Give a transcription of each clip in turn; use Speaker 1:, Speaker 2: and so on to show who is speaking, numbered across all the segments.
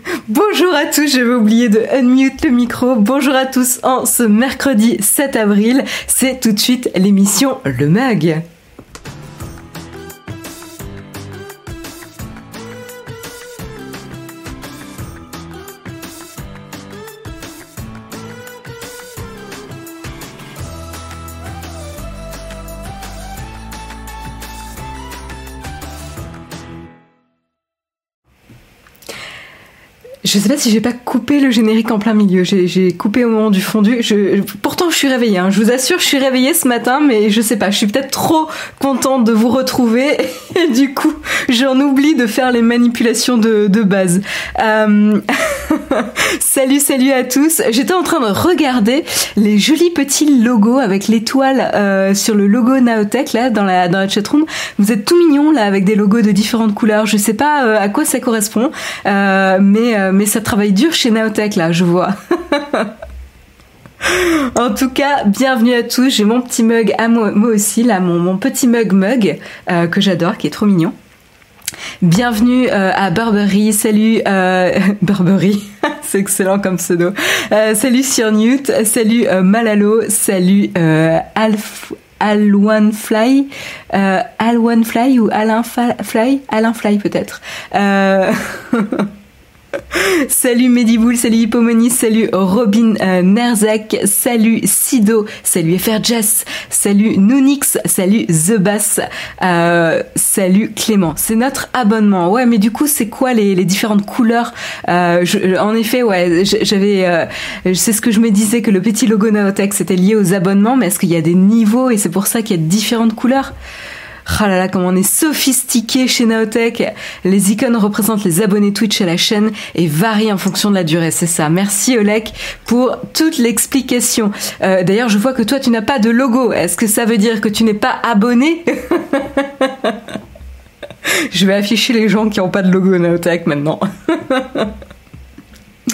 Speaker 1: Bonjour à tous, j'avais oublié de unmute le micro. Bonjour à tous en ce mercredi 7 avril. C'est tout de suite l'émission Le Mag. Je sais pas si j'ai pas coupé le générique en plein milieu. J'ai coupé au moment du fondu. Pourtant, je suis réveillée. Hein. Je vous assure, je suis réveillée ce matin, mais je sais pas. Je suis peut-être trop contente de vous retrouver. Et du coup, j'en oublie de faire les manipulations de, base. Euh... salut, salut à tous. J'étais en train de regarder les jolis petits logos avec l'étoile euh, sur le logo Naotech là dans la dans la chatroom. Vous êtes tout mignons là avec des logos de différentes couleurs. Je sais pas euh, à quoi ça correspond, mais euh, ça travaille dur chez Naotech là, je vois. En tout cas, bienvenue à tous. J'ai mon petit mug à moi, aussi, là, mon, petit mug mug euh, que j'adore, qui est trop mignon. Bienvenue euh, à Burberry, salut euh, Burberry, c'est excellent comme pseudo. Salut sur Newt, salut Malalo, salut Alf, Alwan Fly, ou Alain Fly, Alain Fly peut-être. Salut Mediboul, salut Hippomonis, salut Robin euh, salut Sido, salut FR salut Nunix, salut The Bass, euh, salut Clément. C'est notre abonnement. Ouais, mais du coup, c'est quoi les, différentes couleurs? Euh, je, En effet, ouais, j'avais, euh, c'est ce que je me disais que le petit logo Naotech c'était lié aux abonnements, mais est-ce qu'il y a des niveaux et c'est pour ça qu'il y a différentes couleurs? Oh là là, comme on est sophistiqué chez Naotech. Les icônes représentent les abonnés Twitch à la chaîne et varient en fonction de la durée. C'est ça. Merci Olek pour toute l'explication. Euh, D'ailleurs, je vois que toi, tu n'as pas de logo. Est-ce que ça veut dire que tu n'es pas abonné? Je vais afficher les gens qui n'ont pas de logo Naotech maintenant.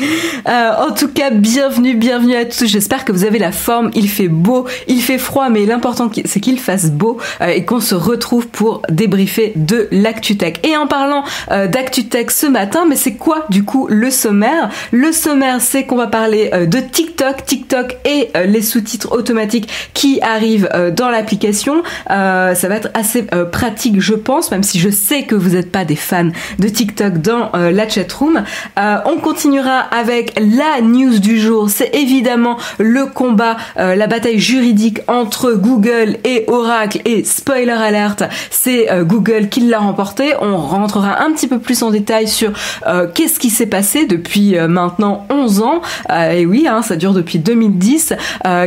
Speaker 1: Euh, en tout cas, bienvenue, bienvenue à tous. J'espère que vous avez la forme. Il fait beau, il fait froid, mais l'important c'est qu'il fasse beau euh, et qu'on se retrouve pour débriefer de l'ActuTech. Et en parlant euh, d'ActuTech ce matin, mais c'est quoi du coup le sommaire? Le sommaire, c'est qu'on va parler euh, de TikTok, TikTok et euh, les sous-titres automatiques qui arrivent euh, dans l'application. ça va être assez pratique, je pense, même si je sais que vous n'êtes pas des fans de TikTok dans la chatroom. on continuera avec la news du jour. C'est évidemment le combat, euh, la bataille juridique entre Google et Oracle. Et spoiler alert, c'est euh, Google qui l'a remporté. On rentrera un petit peu plus en détail sur euh, qu'est-ce qui s'est passé depuis maintenant 11 ans. et oui, hein, ça dure depuis 2010.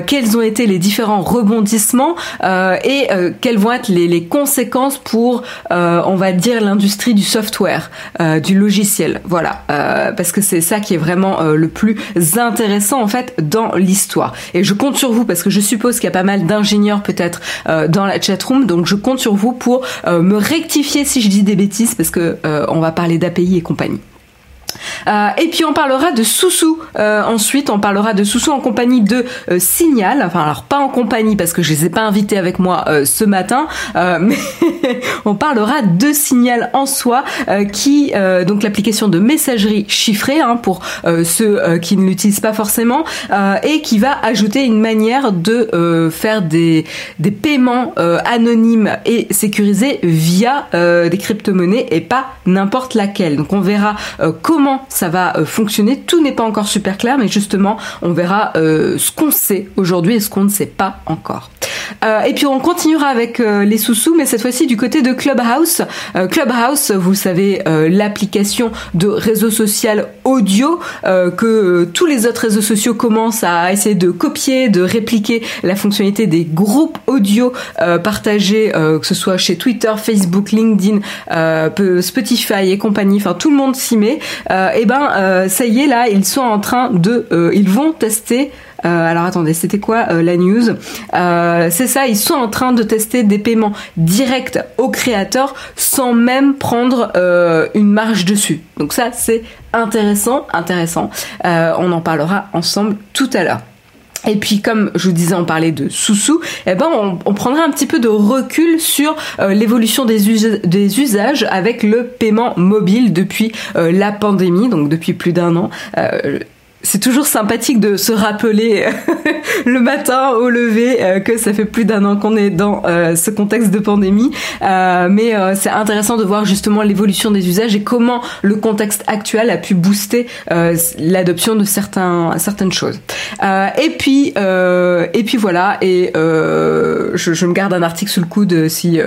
Speaker 1: quels ont été les différents rebondissements et quelles vont être les, les conséquences pour, on va dire, l'industrie du software, du logiciel. Voilà, parce que c'est ça qui est vraiment euh, le plus intéressant en fait dans l'histoire. Et je compte sur vous parce que je suppose qu'il y a pas mal d'ingénieurs peut-être euh, dans la chatroom, donc je compte sur vous pour euh, me rectifier si je dis des bêtises parce que on va parler d'API et compagnie. Euh, et puis on parlera de Soussou. Euh, ensuite, on parlera de Soussou en compagnie de euh, Signal. Enfin, alors pas en compagnie parce que je les ai pas invités avec moi ce matin, mais on parlera de Signal en soi, qui donc l'application de messagerie chiffrée hein, pour ceux qui ne l'utilisent pas forcément, et qui va ajouter une manière de faire des des paiements anonymes et sécurisés via des crypto-monnaies et pas n'importe laquelle. Donc on verra comment ça va euh, fonctionner. Tout n'est pas encore super clair, mais justement, on verra euh, ce qu'on sait aujourd'hui et ce qu'on ne sait pas encore. Euh, et puis on continuera avec les sous-sous, mais cette fois-ci du côté de Clubhouse. Clubhouse, vous savez, l'application de réseau social audio que tous les autres réseaux sociaux commencent à essayer de copier, de répliquer la fonctionnalité des groupes audio partagés, que ce soit chez Twitter, Facebook, LinkedIn, Spotify et compagnie. Enfin, tout le monde s'y met. Et ben, ça y est, là, ils sont en train de, ils vont tester euh, alors attendez, c'était quoi euh, la news? Euh, C'est ça, ils sont en train de tester des paiements directs aux créateurs sans même prendre une marge dessus. Donc ça, c'est intéressant, intéressant. on en parlera ensemble tout à l'heure. Et puis, comme je vous disais, on parlait de sous-sous, eh ben, on, on, prendra un petit peu de recul sur euh, l'évolution des, des, usages avec le paiement mobile depuis euh, la pandémie, donc depuis plus d'un an. Euh, c'est toujours sympathique de se rappeler le matin au lever euh, que ça fait plus d'un an qu'on est dans euh, ce contexte de pandémie. Euh, mais c'est intéressant de voir justement l'évolution des usages et comment le contexte actuel a pu booster l'adoption de certains, certaines choses. et puis et puis voilà. Et je, je, me garde un article sous le coude si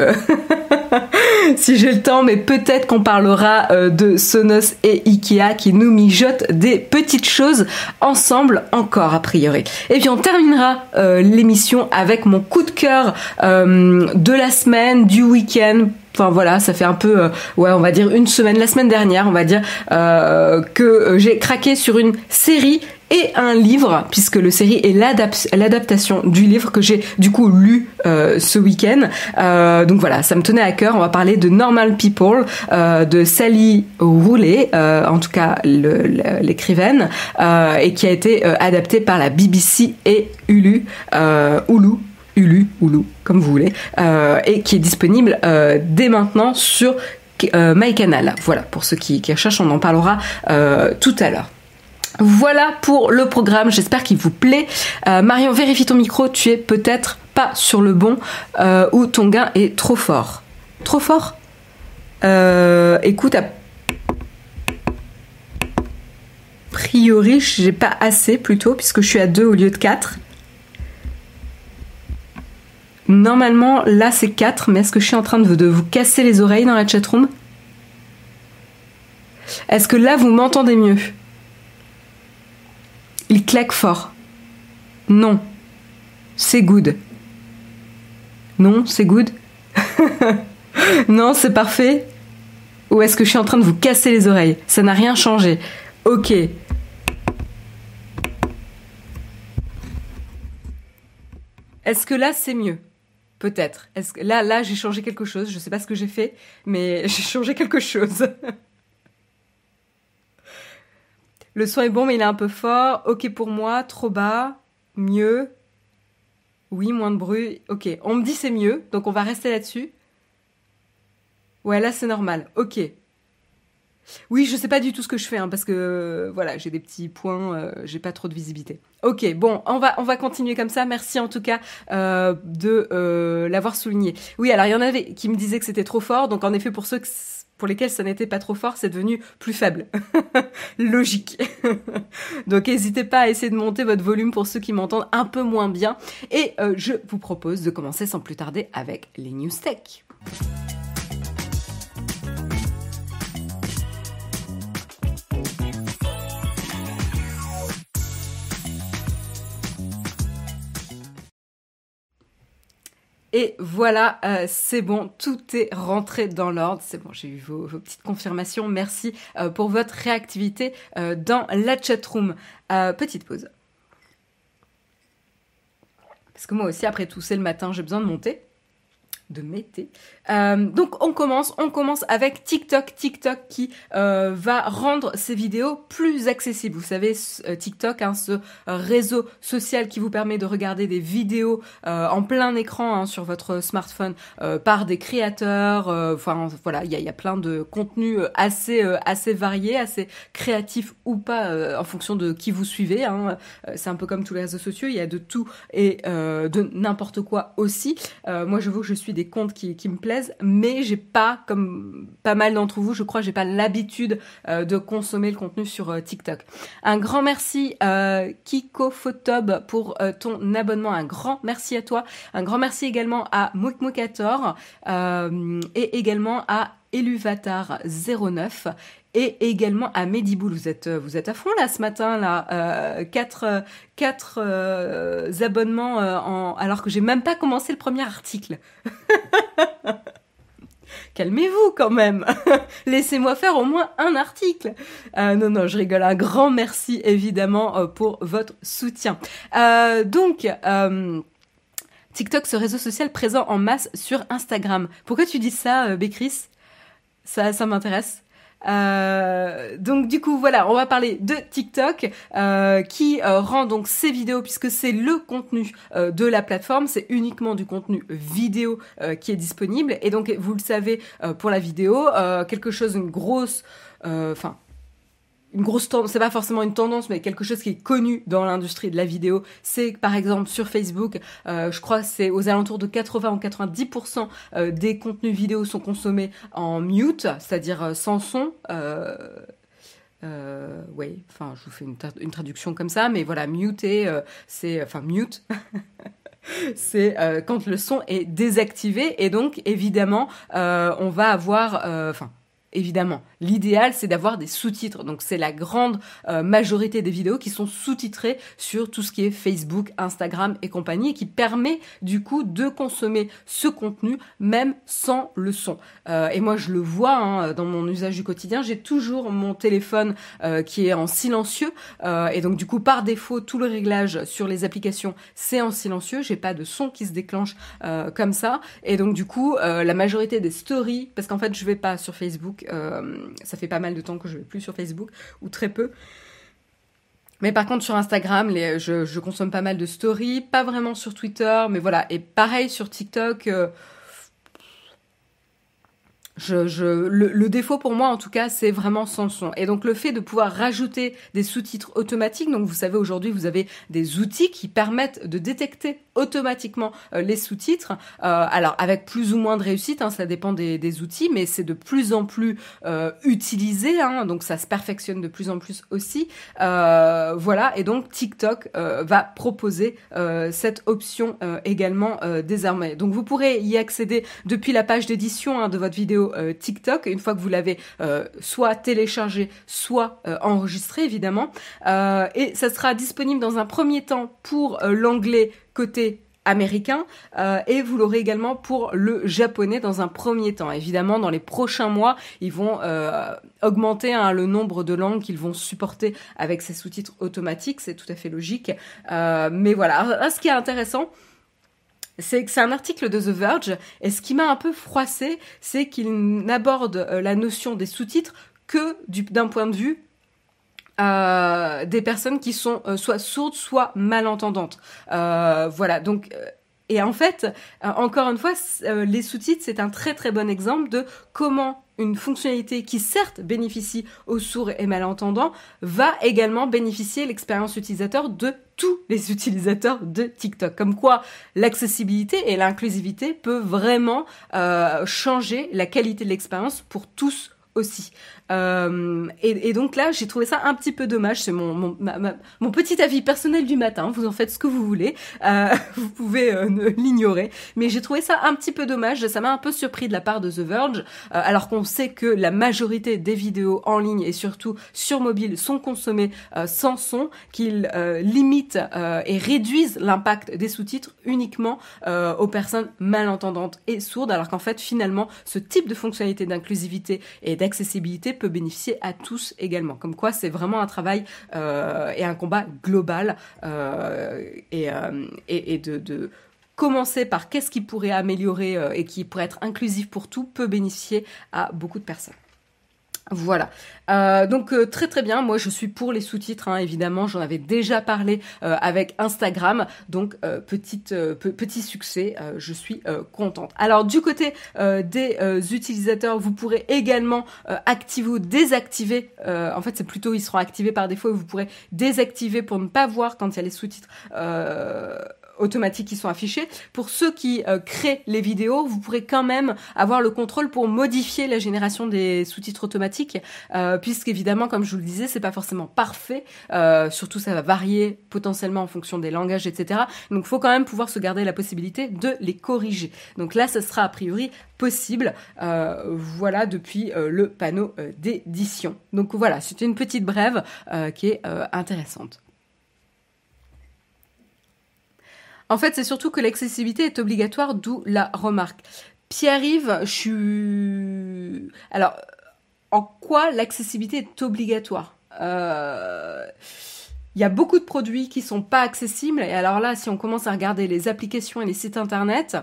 Speaker 1: si j'ai le temps, mais peut-être qu'on parlera euh, de Sonos et Ikea qui nous mijotent des petites choses ensemble encore a priori. Et puis on terminera euh, l'émission avec mon coup de cœur euh, de la semaine, du week-end Enfin voilà, ça fait un peu, ouais, on va dire une semaine, la semaine dernière, on va dire que j'ai craqué sur une série et un livre, puisque le série est l'adaptation du livre que j'ai du coup lu euh, ce week-end. Euh, donc voilà, ça me tenait à cœur. On va parler de Normal People euh, de Sally Rouley, en tout cas l'écrivaine, et qui a été adapté par la BBC et Hulu, Hulu, Hulu, Hulu, comme vous voulez, et qui est disponible dès maintenant sur MyCanal. Voilà, pour ceux qui, qui recherchent, on en parlera tout à l'heure. Voilà pour le programme, j'espère qu'il vous plaît. Euh, Marion, vérifie ton micro, tu es peut-être pas sur le bon euh, ou ton gain est trop fort. Trop fort euh, Écoute, a priori, j'ai pas assez plutôt, puisque je suis à 2 au lieu de 4. Normalement, là c'est 4, mais est-ce que je suis en train de, de vous casser les oreilles dans la chatroom? Est-ce que là vous m'entendez mieux? Il claque fort. Non. C'est good. Non, c'est good. non, c'est parfait. Ou est-ce que je suis en train de vous casser les oreilles? Ça n'a rien changé. Ok. Est-ce que là c'est mieux? Peut-être. Est-ce que là, là, j'ai changé quelque chose. Je ne sais pas ce que j'ai fait, mais j'ai changé quelque chose. Le son est bon, mais il est un peu fort. Ok pour moi, trop bas, mieux. Oui, moins de bruit. Ok, on me dit c'est mieux, donc on va rester là-dessus. Ouais, là c'est normal. Ok. Oui, je sais pas du tout ce que je fais, hein, parce que voilà, j'ai des petits points, euh, j'ai pas trop de visibilité. Ok, bon, on va on va continuer comme ça. Merci en tout cas euh, de euh, l'avoir souligné. Oui, alors il y en avait qui me disaient que c'était trop fort, donc en effet pour ceux que pour lesquels ça n'était pas trop fort, c'est devenu plus faible. Logique. Donc n'hésitez pas à essayer de monter votre volume pour ceux qui m'entendent un peu moins bien. Et euh, je vous propose de commencer sans plus tarder avec les news tech. Et voilà, euh, c'est bon, tout est rentré dans l'ordre. C'est bon, j'ai eu vos, petites confirmations. Merci euh, pour votre réactivité euh, dans la chatroom. petite pause. Parce que moi aussi, après tout, c'est le matin, j'ai besoin de monter de Mété. Euh, donc on commence, on commence avec TikTok, TikTok qui euh, va rendre ses vidéos plus accessibles. Vous savez, euh, TikTok, hein, ce réseau social qui vous permet de regarder des vidéos en plein écran hein, sur votre smartphone par des créateurs. Enfin voilà, il y a, plein de contenus assez assez variés, assez créatifs ou pas en fonction de qui vous suivez. Hein. C'est un peu comme tous les réseaux sociaux, il y a de tout et de n'importe quoi aussi. moi, je vous, je suis des comptes qui, me plaisent, mais j'ai pas, comme pas mal d'entre vous, je crois, j'ai pas l'habitude euh, de consommer le contenu sur euh, TikTok. Un grand merci euh, Kiko Photob pour ton abonnement, un grand merci à toi, un grand merci également à Moukmoukator et également à Eluvatar09 et également à Mediboul. Vous êtes, vous êtes à fond là ce matin là, euh, quatre, quatre euh, abonnements euh, en, alors que j'ai même pas commencé le premier article. Calmez-vous quand même. Laissez-moi faire au moins un article. non, non, je rigole. Un grand merci évidemment pour votre soutien. donc. TikTok, ce réseau social présent en masse sur Instagram. Pourquoi tu dis ça, Bécris? Ça, ça m'intéresse. Euh, donc du coup voilà, on va parler de TikTok euh, qui euh, rend donc ces vidéos puisque c'est le contenu euh, de la plateforme, c'est uniquement du contenu vidéo qui est disponible. Et donc vous le savez pour la vidéo quelque chose une grosse enfin une grosse tendance, c'est pas forcément une tendance, mais quelque chose qui est connu dans l'industrie de la vidéo, c'est par exemple sur Facebook, euh, je crois c'est aux alentours de 80 ou 90% euh, des contenus vidéo sont consommés en mute, c'est-à-dire euh, sans son. Oui, enfin, je vous fais une, traduction comme ça, mais voilà, muter, c'est, enfin, mute. c'est quand le son est désactivé et donc évidemment on va avoir, enfin évidemment. L'idéal, c'est d'avoir des sous-titres. Donc, c'est la grande euh, majorité des vidéos qui sont sous-titrées sur tout ce qui est Facebook, Instagram et compagnie, et qui permet du coup de consommer ce contenu même sans le son. Euh, et moi, je le vois hein, dans mon usage du quotidien. J'ai toujours mon téléphone euh, qui est en silencieux, et donc du coup, par défaut, tout le réglage sur les applications, c'est en silencieux. J'ai pas de son qui se déclenche comme ça, et donc du coup, la majorité des stories, parce qu'en fait, je vais pas sur Facebook euh, ça fait pas mal de temps que je vais plus sur Facebook, ou très peu. Mais par contre sur Instagram, je, consomme pas mal de stories, pas vraiment sur Twitter, mais voilà. Et pareil sur TikTok, euh, je, je, le, le, défaut pour moi, en tout cas, c'est vraiment sans son. Et donc le fait de pouvoir rajouter des sous-titres automatiques, donc vous savez aujourd'hui vous avez des outils qui permettent de détecter automatiquement euh, les sous-titres. Euh, alors avec plus ou moins de réussite, hein, ça dépend des, des outils, mais c'est de plus en plus euh, utilisé, hein, donc ça se perfectionne de plus en plus aussi. Euh, voilà, et donc TikTok euh, va proposer cette option également désormais. Donc vous pourrez y accéder depuis la page d'édition hein, de votre vidéo euh, TikTok une fois que vous l'avez euh, soit téléchargé, soit euh, enregistré évidemment. et ça sera disponible dans un premier temps pour l'anglais côté américain et vous l'aurez également pour le japonais dans un premier temps. Évidemment, dans les prochains mois, ils vont augmenter hein, le nombre de langues qu'ils vont supporter avec ces sous-titres automatiques, c'est tout à fait logique. Mais voilà, ce qui est intéressant, c'est un article de The Verge, et ce qui m'a un peu froissé, c'est qu'il n'aborde euh, la notion des sous-titres que d'un point de vue euh, des personnes qui sont euh, soit sourdes, soit malentendantes. Voilà, donc et en fait, encore une fois, les sous-titres, c'est un très très bon exemple de comment une fonctionnalité qui certes bénéficie aux sourds et malentendants va également bénéficier l'expérience utilisateur de tous les utilisateurs de TikTok. Comme quoi l'accessibilité et l'inclusivité peuvent vraiment euh, changer la qualité de l'expérience pour tous aussi. Euh, et, donc là, j'ai trouvé ça un petit peu dommage. C'est mon, petit avis personnel du matin. Vous en faites ce que vous voulez. Euh, vous pouvez euh, l'ignorer. Mais j'ai trouvé ça un petit peu dommage. Ça m'a un peu surpris de la part de The Verge. Alors qu'on sait que la majorité des vidéos en ligne et surtout sur mobile sont consommées sans son, qu'ils limitent et réduisent l'impact des sous-titres uniquement aux personnes malentendantes et sourdes. Alors qu'en fait, finalement, ce type de fonctionnalité d'inclusivité et d'accessibilité peut bénéficier à tous également. Comme quoi, c'est vraiment un travail euh, et un combat global euh, et, euh, de, commencer par qu'est-ce qui pourrait améliorer et qui pourrait être inclusif pour tout peut bénéficier à beaucoup de personnes. Voilà. Euh, donc euh, très très bien. Moi je suis pour les sous-titres. Hein, évidemment, j'en avais déjà parlé euh, avec Instagram. Donc petite petit succès. je suis contente. Alors du côté des utilisateurs, vous pourrez également activer ou désactiver. en fait, c'est plutôt ils seront activés par défaut. Et vous pourrez désactiver pour ne pas voir quand il y a les sous-titres automatiques qui sont affichés. Pour ceux qui euh, créent les vidéos, vous pourrez quand même avoir le contrôle pour modifier la génération des sous-titres automatiques, euh, puisqu'évidemment, comme je vous le disais, c'est pas forcément parfait. Euh, surtout, ça va varier potentiellement en fonction des langages, etc. Donc, faut quand même pouvoir se garder la possibilité de les corriger. Donc là, ce sera a priori possible, euh, voilà, depuis le panneau d'édition. Donc voilà, c'était une petite brève qui est intéressante. En fait, c'est surtout que l'accessibilité est obligatoire, d'où la remarque. Pierre-Yves, je suis... Alors, en quoi l'accessibilité est obligatoire? Euh... Il y a beaucoup de produits qui sont pas accessibles. Et alors là, si on commence à regarder les applications et les sites internet,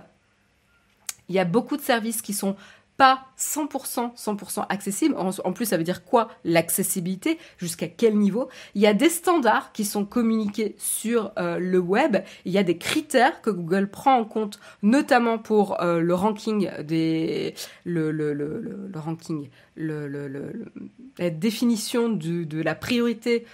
Speaker 1: il y a beaucoup de services qui sont pas 100%, 100% accessible. En, plus, ça veut dire quoi l'accessibilité Jusqu'à quel niveau? Il y a des standards qui sont communiqués sur euh, le web. Il y a des critères que Google prend en compte, notamment pour euh, le ranking des, le, le, le, le ranking, la définition de la priorité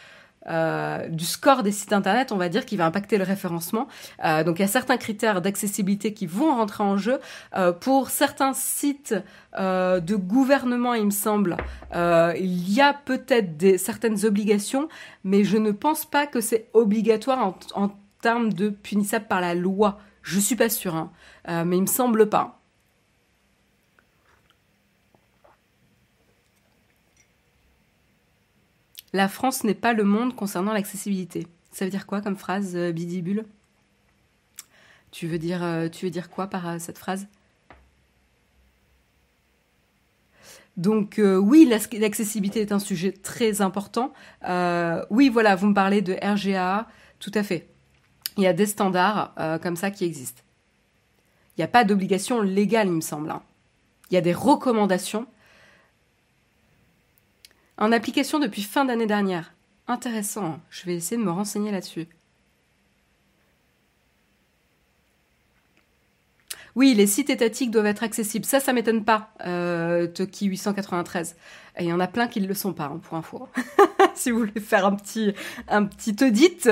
Speaker 1: euh, du score des sites internet, on va dire, qui va impacter le référencement. Euh, donc il y a certains critères d'accessibilité qui vont rentrer en jeu. Euh, pour certains sites de gouvernement, il me semble, il y a peut-être des certaines obligations, mais je ne pense pas que c'est obligatoire en, termes de punissable par la loi. Je suis pas sûre, hein. mais il me semble pas. La France n'est pas le monde concernant l'accessibilité. Ça veut dire quoi comme phrase, euh, Bidibule tu veux, dire, euh, tu veux dire quoi par euh, cette phrase? Donc oui, l'accessibilité est un sujet très important. oui, voilà, vous me parlez de RGA, tout à fait. Il y a des standards comme ça qui existent. Il n'y a pas d'obligation légale, il me semble. Hein. Il y a des recommandations en application depuis fin d'année dernière. Intéressant, je vais essayer de me renseigner là-dessus. Oui, les sites étatiques doivent être accessibles. Ça, ça m'étonne pas, euh, Toki 893. Et il y en a plein qui ne le sont pas, hein, pour info. si vous voulez faire un petit, un petit audit,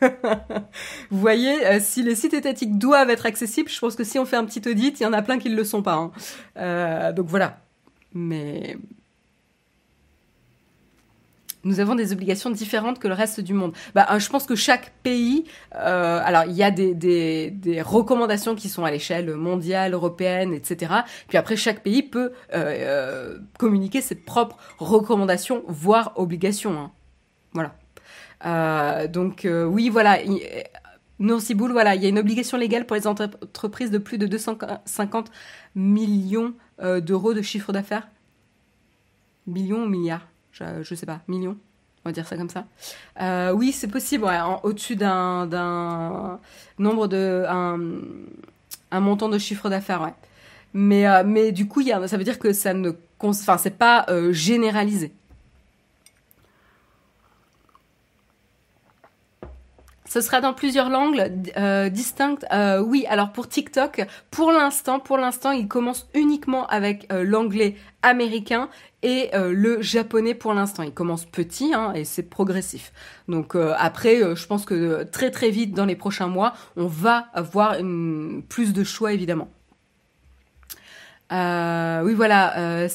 Speaker 1: vous voyez, euh, si les sites étatiques doivent être accessibles, je pense que si on fait un petit audit, il y en a plein qui ne le sont pas. Hein. Euh, donc voilà. Mais nous avons des obligations différentes que le reste du monde. Bah, euh, je pense que chaque pays, euh, alors il y a des, recommandations qui sont à l'échelle mondiale, européenne, etc. Puis après, chaque pays peut euh, communiquer ses propres recommandations, voire obligations. Hein. Voilà. Donc oui, voilà. Boule, voilà, il y a une obligation légale pour les entreprises de plus de 250 millions d'euros de chiffre d'affaires. Millions ou milliards je, sais pas, millions, on va dire ça comme ça. Euh, oui, c'est possible, au-dessus d'un nombre de. Un, montant de chiffre d'affaires, ouais. Mais, euh, mais du coup, ça veut dire que ça ne. Enfin, c'est pas euh, généralisé. Ce sera dans plusieurs langues euh, distinctes. Euh, oui, alors pour TikTok, pour l'instant, pour l'instant, il commence uniquement avec euh, l'anglais américain et le japonais pour l'instant. Il commence petit hein, et c'est progressif. Donc après, je pense que très très vite dans les prochains mois, on va avoir plus de choix évidemment. Euh, oui, voilà, euh,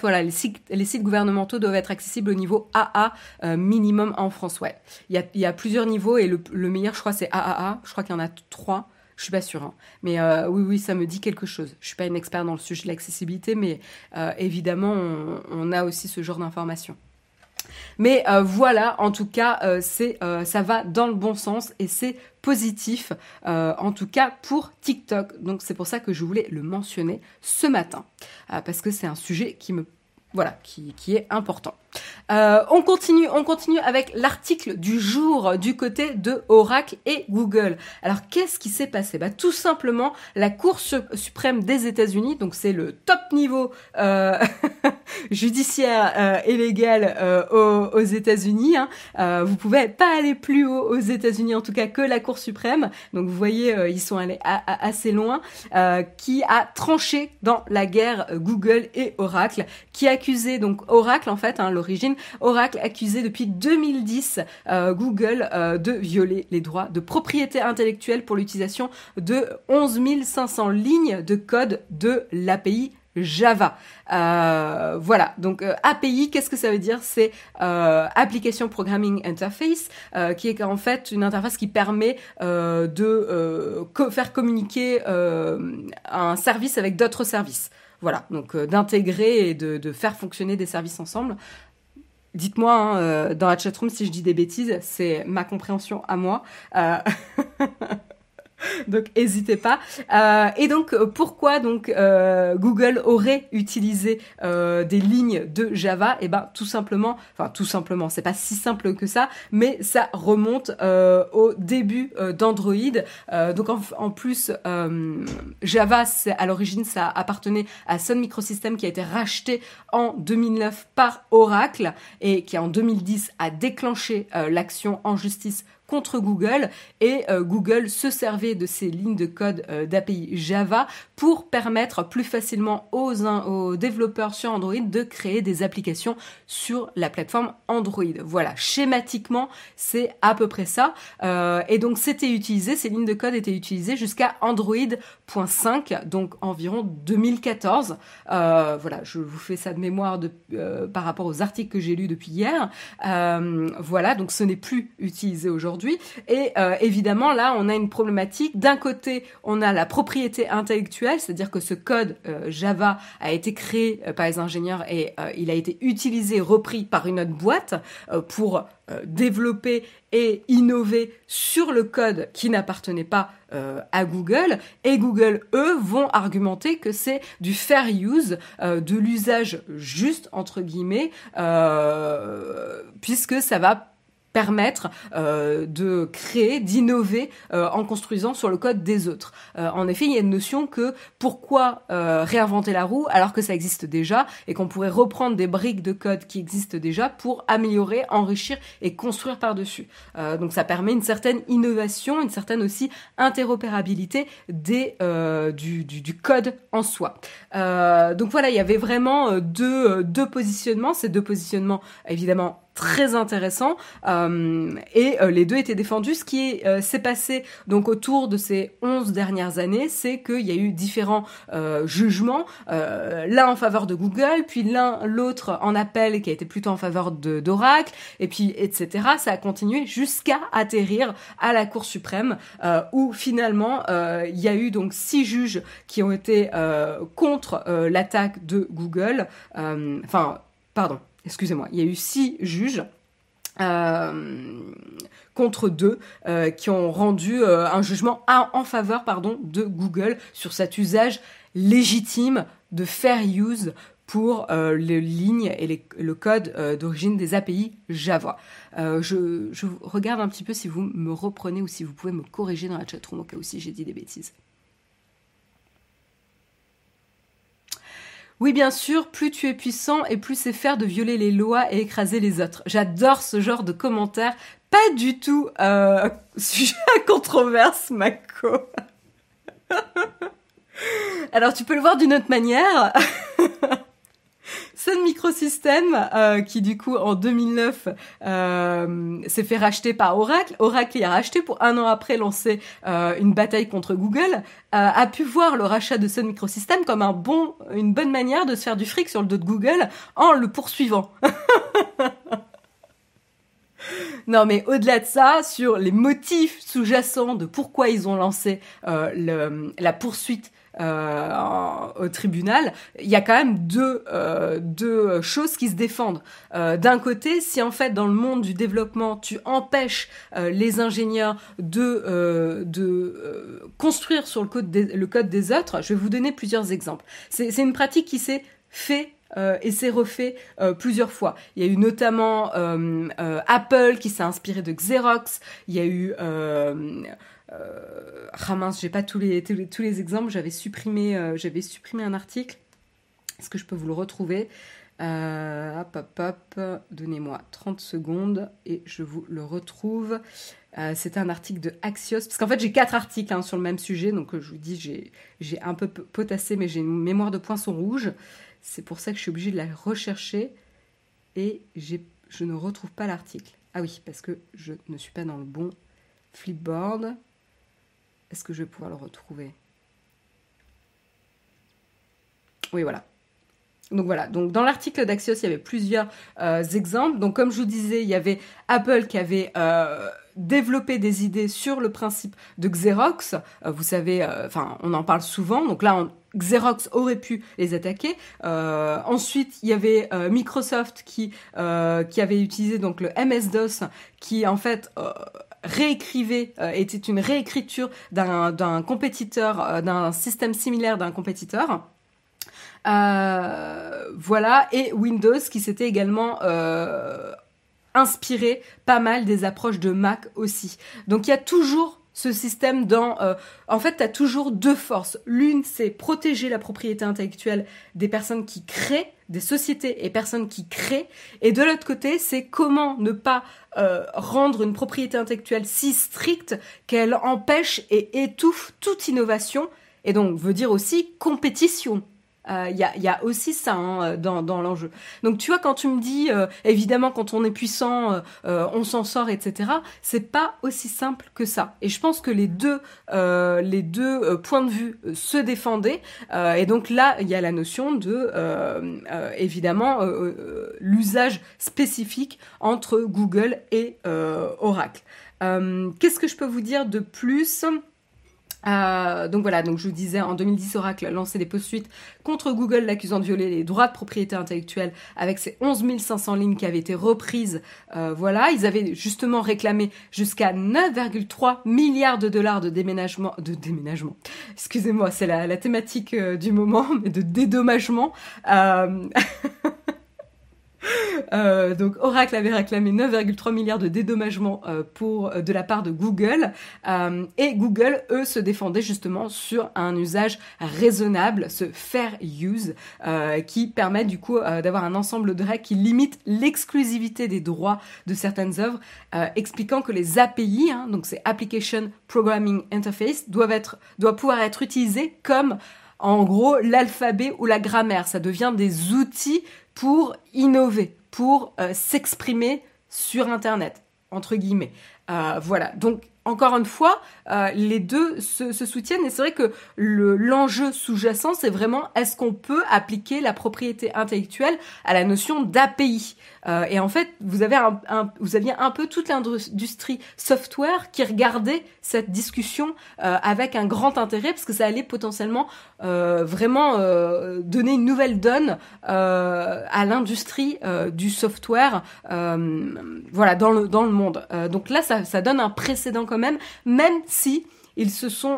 Speaker 1: voilà, les sites, les sites gouvernementaux doivent être accessibles au niveau AA euh, minimum en France. Ouais, il y a, y a plusieurs niveaux et le, le meilleur, je crois, c'est AAA. Je crois qu'il y en a trois. Je suis pas sûre, hein. mais euh, oui, oui, ça me dit quelque chose. Je suis pas une experte dans le sujet de l'accessibilité, mais euh, évidemment, on, on a aussi ce genre d'informations. Mais euh, voilà, en tout cas, euh, euh, ça va dans le bon sens et c'est positif, en tout cas pour TikTok. Donc c'est pour ça que je voulais le mentionner ce matin, parce que c'est un sujet qui me voilà, qui est important. Euh, on continue, on continue avec l'article du jour du côté de Oracle et Google. Alors qu'est-ce qui s'est passé? Bah, Tout simplement, la Cour suprême des États-Unis, donc c'est le top niveau euh, judiciaire euh, et légal aux, États-Unis. Hein. Vous pouvez pas aller plus haut aux États-Unis en tout cas que la Cour suprême. Donc vous voyez, ils sont allés assez loin. qui a tranché dans la guerre Google et Oracle, qui a accusé donc Oracle en fait, hein, Oracle accusé depuis 2010 euh, Google euh, de violer les droits de propriété intellectuelle pour l'utilisation de 11 500 lignes de code de l'API Java. Euh, voilà, donc API, qu'est-ce que ça veut dire? C'est Application Programming Interface, qui est en fait une interface qui permet de faire communiquer un service avec d'autres services. Voilà, donc d'intégrer et de, faire fonctionner des services ensemble. Dites-moi hein, euh, dans la chatroom si je dis des bêtises, c'est ma compréhension à moi. Euh, donc n'hésitez pas. Euh, et donc pourquoi donc euh, Google aurait utilisé euh, des lignes de Java? Eh ben tout simplement, enfin tout simplement, c'est pas si simple que ça, mais ça remonte au début d'Android. donc en, en plus Java, à l'origine, ça appartenait à Sun Microsystems qui a été racheté en 2009 par Oracle et qui en 2010 a déclenché l'action en justice contre Google et euh, Google se servait de ces lignes de code euh, d'API Java pour permettre plus facilement aux, développeurs sur Android de créer des applications sur la plateforme Android. Voilà, schématiquement, c'est à peu près ça. Euh, et donc c'était utilisé, ces lignes de code étaient utilisées jusqu'à Android.5, donc environ 2014. voilà, je vous fais ça de mémoire par rapport aux articles que j'ai lus depuis hier. voilà, donc ce n'est plus utilisé aujourd'hui et euh, évidemment, là, on a une problématique. D'un côté, on a la propriété intellectuelle, c'est-à-dire que ce code euh, Java a été créé euh, par les ingénieurs et il a été utilisé, repris par une autre boîte pour développer et innover sur le code qui n'appartenait pas à Google. Et Google, eux, vont argumenter que c'est du fair use, de l'usage juste, entre guillemets, puisque ça va permettre euh, de créer, d'innover euh, en construisant sur le code des autres. Euh, en effet, il y a une notion que pourquoi réinventer la roue alors que ça existe déjà et qu'on pourrait reprendre des briques de code qui existent déjà pour améliorer, enrichir et construire par-dessus. donc ça permet une certaine innovation, une certaine aussi interopérabilité des, du, du, du, code en soi. donc voilà, il y avait vraiment deux, deux positionnements, ces deux positionnements évidemment très intéressant euh, et euh, les deux étaient défendus. Ce qui euh, s'est passé donc autour de ces 11 dernières années, c'est qu'il y a eu différents jugements, l'un en faveur de Google, puis l'un l'autre en appel qui a été plutôt en faveur d'Oracle, et puis etc. Ça a continué jusqu'à atterrir à la Cour suprême où finalement il y a eu donc six juges qui ont été contre l'attaque de Google. Enfin, pardon excusez-moi, il y a eu six juges. Euh, contre deux euh, qui ont rendu euh, un jugement en faveur de Google sur cet usage légitime de fair use pour les lignes et le code d'origine des API Java. Je, je, regarde un petit peu si vous me reprenez ou si vous pouvez me corriger dans la chatroom au cas où si j'ai dit des bêtises. Oui, bien sûr, plus tu es puissant et plus c'est faire de violer les lois et écraser les autres. J'adore ce genre de commentaires. Pas du tout euh, sujet à controverse, Mako. Alors tu peux le voir d'une autre manière. Sun Microsystems, euh, qui du coup en 2009 euh, s'est fait racheter par Oracle. Oracle y a racheté pour un an après lancer euh, une bataille contre Google. a pu voir le rachat de Sun Microsystems comme un bon, une bonne manière de se faire du fric sur le dos de Google en le poursuivant. Non, mais au-delà de ça, sur les motifs sous-jacents de pourquoi ils ont lancé le, la poursuite euh, au tribunal, il y a quand même deux, euh, deux choses qui se défendent. Euh, d'un côté, si en fait dans le monde du développement, tu empêches les ingénieurs de, de construire sur le code, des, le code des autres, je vais vous donner plusieurs exemples. C'est une pratique qui s'est fait et s'est refait plusieurs fois. Il y a eu notamment Apple qui s'est inspiré de Xerox. Il y a eu euh, ah mince, j'ai pas tous les, exemples. J'avais supprimé, euh, j'avais supprimé un article. Est-ce que je peux vous le retrouver? Euh, Hop, hop, hop. Donnez-moi 30 secondes et je vous le retrouve. Euh, C'était un article de Axios. Parce qu'en fait, j'ai quatre articles hein, sur le même sujet. Donc, je vous dis, j'ai un peu potassé, mais j'ai une mémoire de poinçon rouge. C'est pour ça que je suis obligée de la rechercher. Et je ne retrouve pas l'article. Ah oui, parce que je ne suis pas dans le bon flipboard. Est-ce que je vais pouvoir le retrouver? Oui, voilà. Donc voilà, donc dans l'article d'Axios, il y avait plusieurs euh, exemples. Donc comme je vous disais, il y avait Apple qui avait euh, développé des idées sur le principe de Xerox. Euh, vous savez, on en parle souvent. Donc là, Xerox aurait pu les attaquer. ensuite, il y avait Microsoft qui qui avait utilisé donc le MS DOS, qui en fait réécrivait, était une réécriture d'un compétiteur, d'un système similaire d'un compétiteur. voilà, et Windows qui s'était également inspiré pas mal des approches de Mac aussi. Donc il y a toujours ce système dans... Euh, en fait, tu as toujours deux forces. L'une, c'est protéger la propriété intellectuelle des personnes qui créent, des sociétés et personnes qui créent. Et de l'autre côté, c'est comment ne pas euh, rendre une propriété intellectuelle si stricte qu'elle empêche et étouffe toute innovation. Et donc, veut dire aussi compétition il euh, y, a, aussi ça hein, euh, dans, l'enjeu. Donc tu vois, quand tu me dis, euh, évidemment, quand on est puissant, on s'en sort, etc., c'est pas aussi simple que ça. Et je pense que les deux, les deux points de vue se défendaient. et donc là, il y a la notion de, évidemment, l'usage spécifique entre Google et Oracle. Qu'est-ce que je peux vous dire de plus? Euh, donc voilà, donc je vous disais, en 2010, Oracle a lancé des poursuites contre Google l'accusant de violer les droits de propriété intellectuelle avec ses 11 500 lignes qui avaient été reprises. Euh, voilà, ils avaient justement réclamé jusqu'à 9,3 milliards de dollars de déménagement, de déménagement. Excusez-moi, c'est la, thématique euh, du moment, mais de dédommagement. Euh, donc Oracle avait réclamé 9,3 milliards de dédommagements euh, euh, de la part de Google et Google eux se défendaient justement sur un usage raisonnable, ce fair use qui permet du coup d'avoir un ensemble de règles qui limitent l'exclusivité des droits de certaines œuvres, expliquant que les API, hein, donc c'est Application Programming Interface, doivent être doivent pouvoir être utilisés comme en gros l'alphabet ou la grammaire. Ça devient des outils pour innover, pour euh, s'exprimer sur Internet, entre guillemets. Euh, voilà, donc encore une fois, euh, les deux se, soutiennent et c'est vrai que l'enjeu sous-jacent, c'est vraiment est-ce qu'on peut appliquer la propriété intellectuelle à la notion d'API? Euh, Et en fait, vous, avez un, aviez un peu toute l'industrie software qui regardait cette discussion euh, avec un grand intérêt parce que ça allait potentiellement vraiment donner une nouvelle donne à l'industrie du software dans, le, monde. donc là, ça, donne un précédent même, si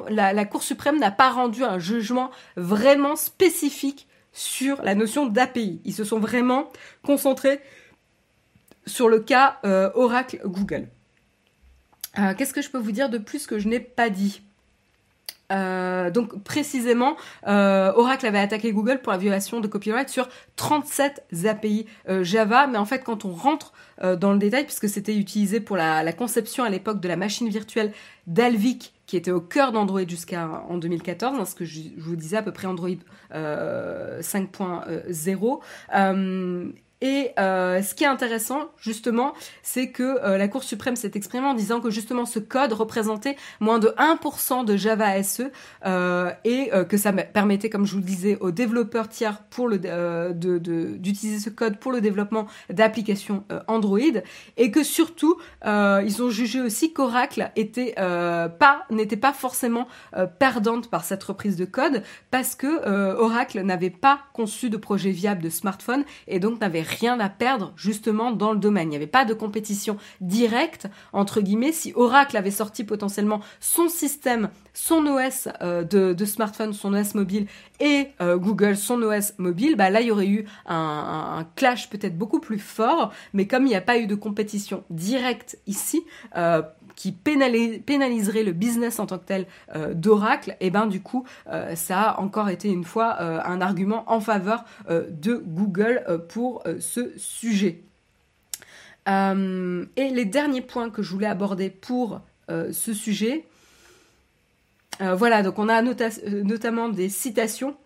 Speaker 1: la, Cour suprême n'a pas rendu un jugement vraiment spécifique sur la notion d'API. Ils se sont vraiment concentrés sur le cas euh, Oracle Google. Euh, qu'est-ce que je peux vous dire de plus que je n'ai pas dit? Euh, donc précisément, Oracle avait attaqué Google pour la violation de copyright sur 37 API Java, mais en fait quand on rentre euh, dans le détail puisque c'était utilisé pour la, conception à l'époque de la machine virtuelle d'Alvic qui était au cœur d'Android jusqu'à en 2014, hein, ce que je, vous disais à peu près Android 5.0. Euh, et euh, ce qui est intéressant, justement, c'est que euh, la Cour suprême s'est exprimée en disant que justement ce code représentait moins de 1% de Java SE euh, et que ça permettait, comme je vous le disais, aux développeurs tiers pour le d'utiliser ce code pour le développement d'applications Android et que surtout ils ont jugé aussi qu'Oracle était pas n'était pas forcément perdante par cette reprise de code parce que Oracle n'avait pas conçu de projet viable de smartphone et donc n'avait rien à perdre justement dans le domaine. Il n'y avait pas de compétition directe, entre guillemets. Si Oracle avait sorti potentiellement son système, son OS euh, de, smartphone, son OS mobile et euh, Google, son OS mobile, bah là il y aurait eu un, clash peut-être beaucoup plus fort. Mais comme il n'y a pas eu de compétition directe ici, euh, qui pénaliserait le business en tant que tel d'Oracle, et eh ben du coup, ça a encore été une fois un argument en faveur de Google pour ce sujet. Euh, et les derniers points que je voulais aborder pour euh, ce sujet, euh, voilà, donc on a notamment des citations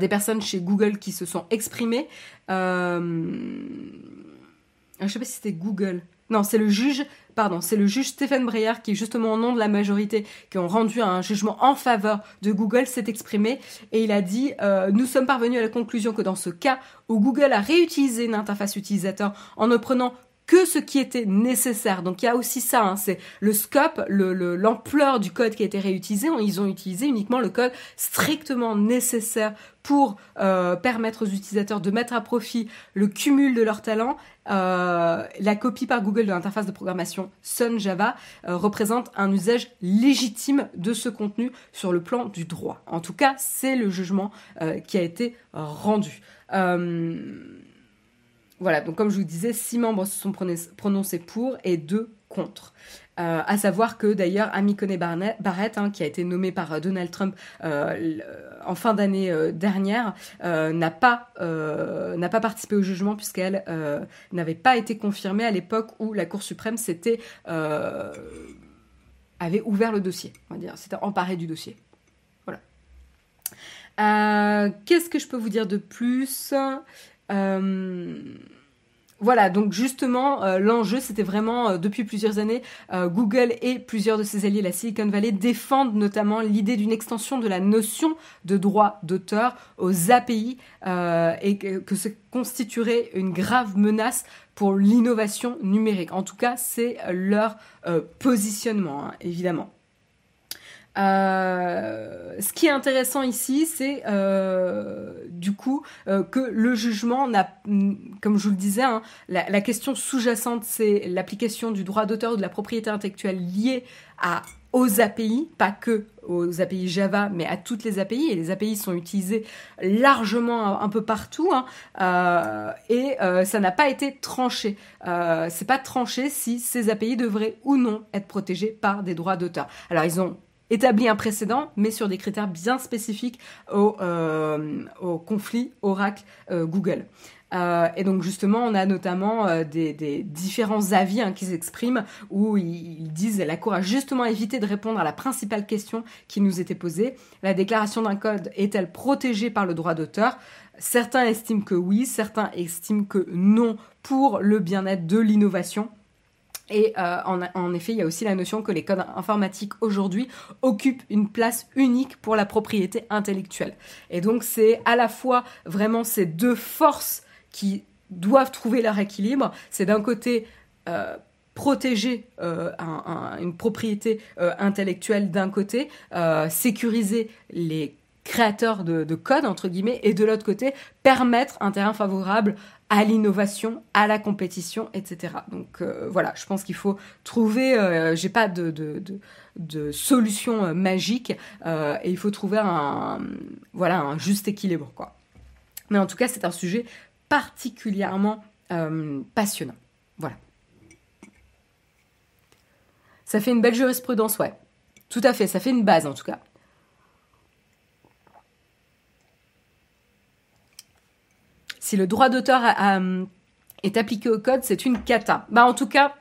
Speaker 1: des personnes chez Google qui se sont exprimées. je ne sais pas si c'était Google. Non, c'est le juge pardon, c'est le juge Stéphane Breyer qui, justement au nom de la majorité, qui ont rendu un jugement en faveur de Google, s'est exprimé et il a dit euh, Nous sommes parvenus à la conclusion que dans ce cas où Google a réutilisé une interface utilisateur en ne prenant que ce qui était nécessaire. Donc il y a aussi ça, hein, c'est le scope, l'ampleur du code qui a été réutilisé. Ils ont utilisé uniquement le code strictement nécessaire pour euh, permettre aux utilisateurs de mettre à profit le cumul de leurs talents. Euh, la copie par Google de l'interface de programmation Sun Java euh, représente un usage légitime de ce contenu sur le plan du droit. En tout cas, c'est le jugement qui a été rendu. Voilà, donc comme je vous disais, six membres se sont prononcés pour et deux contre. Euh, à savoir que d'ailleurs Amy Coney Barrett, hein, qui a été nommée par euh, Donald Trump euh, en fin d'année dernière, n'a pas participé au jugement puisqu'elle n'avait pas été confirmée à l'époque où la Cour suprême s'était avait ouvert le dossier, on va dire, s'était emparé du dossier. Voilà. Qu'est-ce que je peux vous dire de plus? euh, voilà, donc justement, euh, l'enjeu, c'était vraiment, euh, depuis plusieurs années, Google et plusieurs de ses alliés, la Silicon Valley, défendent notamment l'idée d'une extension de la notion de droit d'auteur aux API et que, que ce constituerait une grave menace pour l'innovation numérique. En tout cas, c'est leur positionnement, hein, évidemment. Euh, ce qui est intéressant ici, c'est euh, du coup euh, que le jugement n'a, comme je vous le disais, hein, la, question sous-jacente, c'est l'application du droit d'auteur ou de la propriété intellectuelle liée aux API, pas que aux API Java, mais à toutes les API. Et les API sont utilisées largement un, peu partout. Hein, et ça n'a pas été tranché. c'est pas tranché si ces API devraient ou non être protégées par des droits d'auteur. Alors ils ont établi un précédent, mais sur des critères bien spécifiques au, euh, conflit Oracle-Google. Euh, et donc justement, on a notamment euh, des, différents avis hein, qui s'expriment où ils, disent la Cour a justement évité de répondre à la principale question qui nous était posée. La déclaration d'un code est-elle protégée par le droit d'auteur? Certains estiment que oui, certains estiment que non pour le bien-être de l'innovation. Et euh, en, effet, il y a aussi la notion que les codes informatiques aujourd'hui occupent une place unique pour la propriété intellectuelle. Et donc c'est à la fois vraiment ces deux forces qui doivent trouver leur équilibre. C'est d'un côté euh, protéger euh, une propriété intellectuelle d'un côté, sécuriser les créateurs de, de, code, entre guillemets, et de l'autre côté, permettre un terrain favorable à l'innovation, à la compétition, etc. Donc euh, voilà, je pense qu'il faut trouver, euh, j'ai pas de, solution euh, magique, et il faut trouver un, voilà, un juste équilibre, quoi. Mais en tout cas, c'est un sujet particulièrement passionnant. Voilà. Ça fait une belle jurisprudence, ouais. Tout à fait, ça fait une base en tout cas. Si le droit d'auteur est appliqué au code, c'est une cata. Bah en tout cas,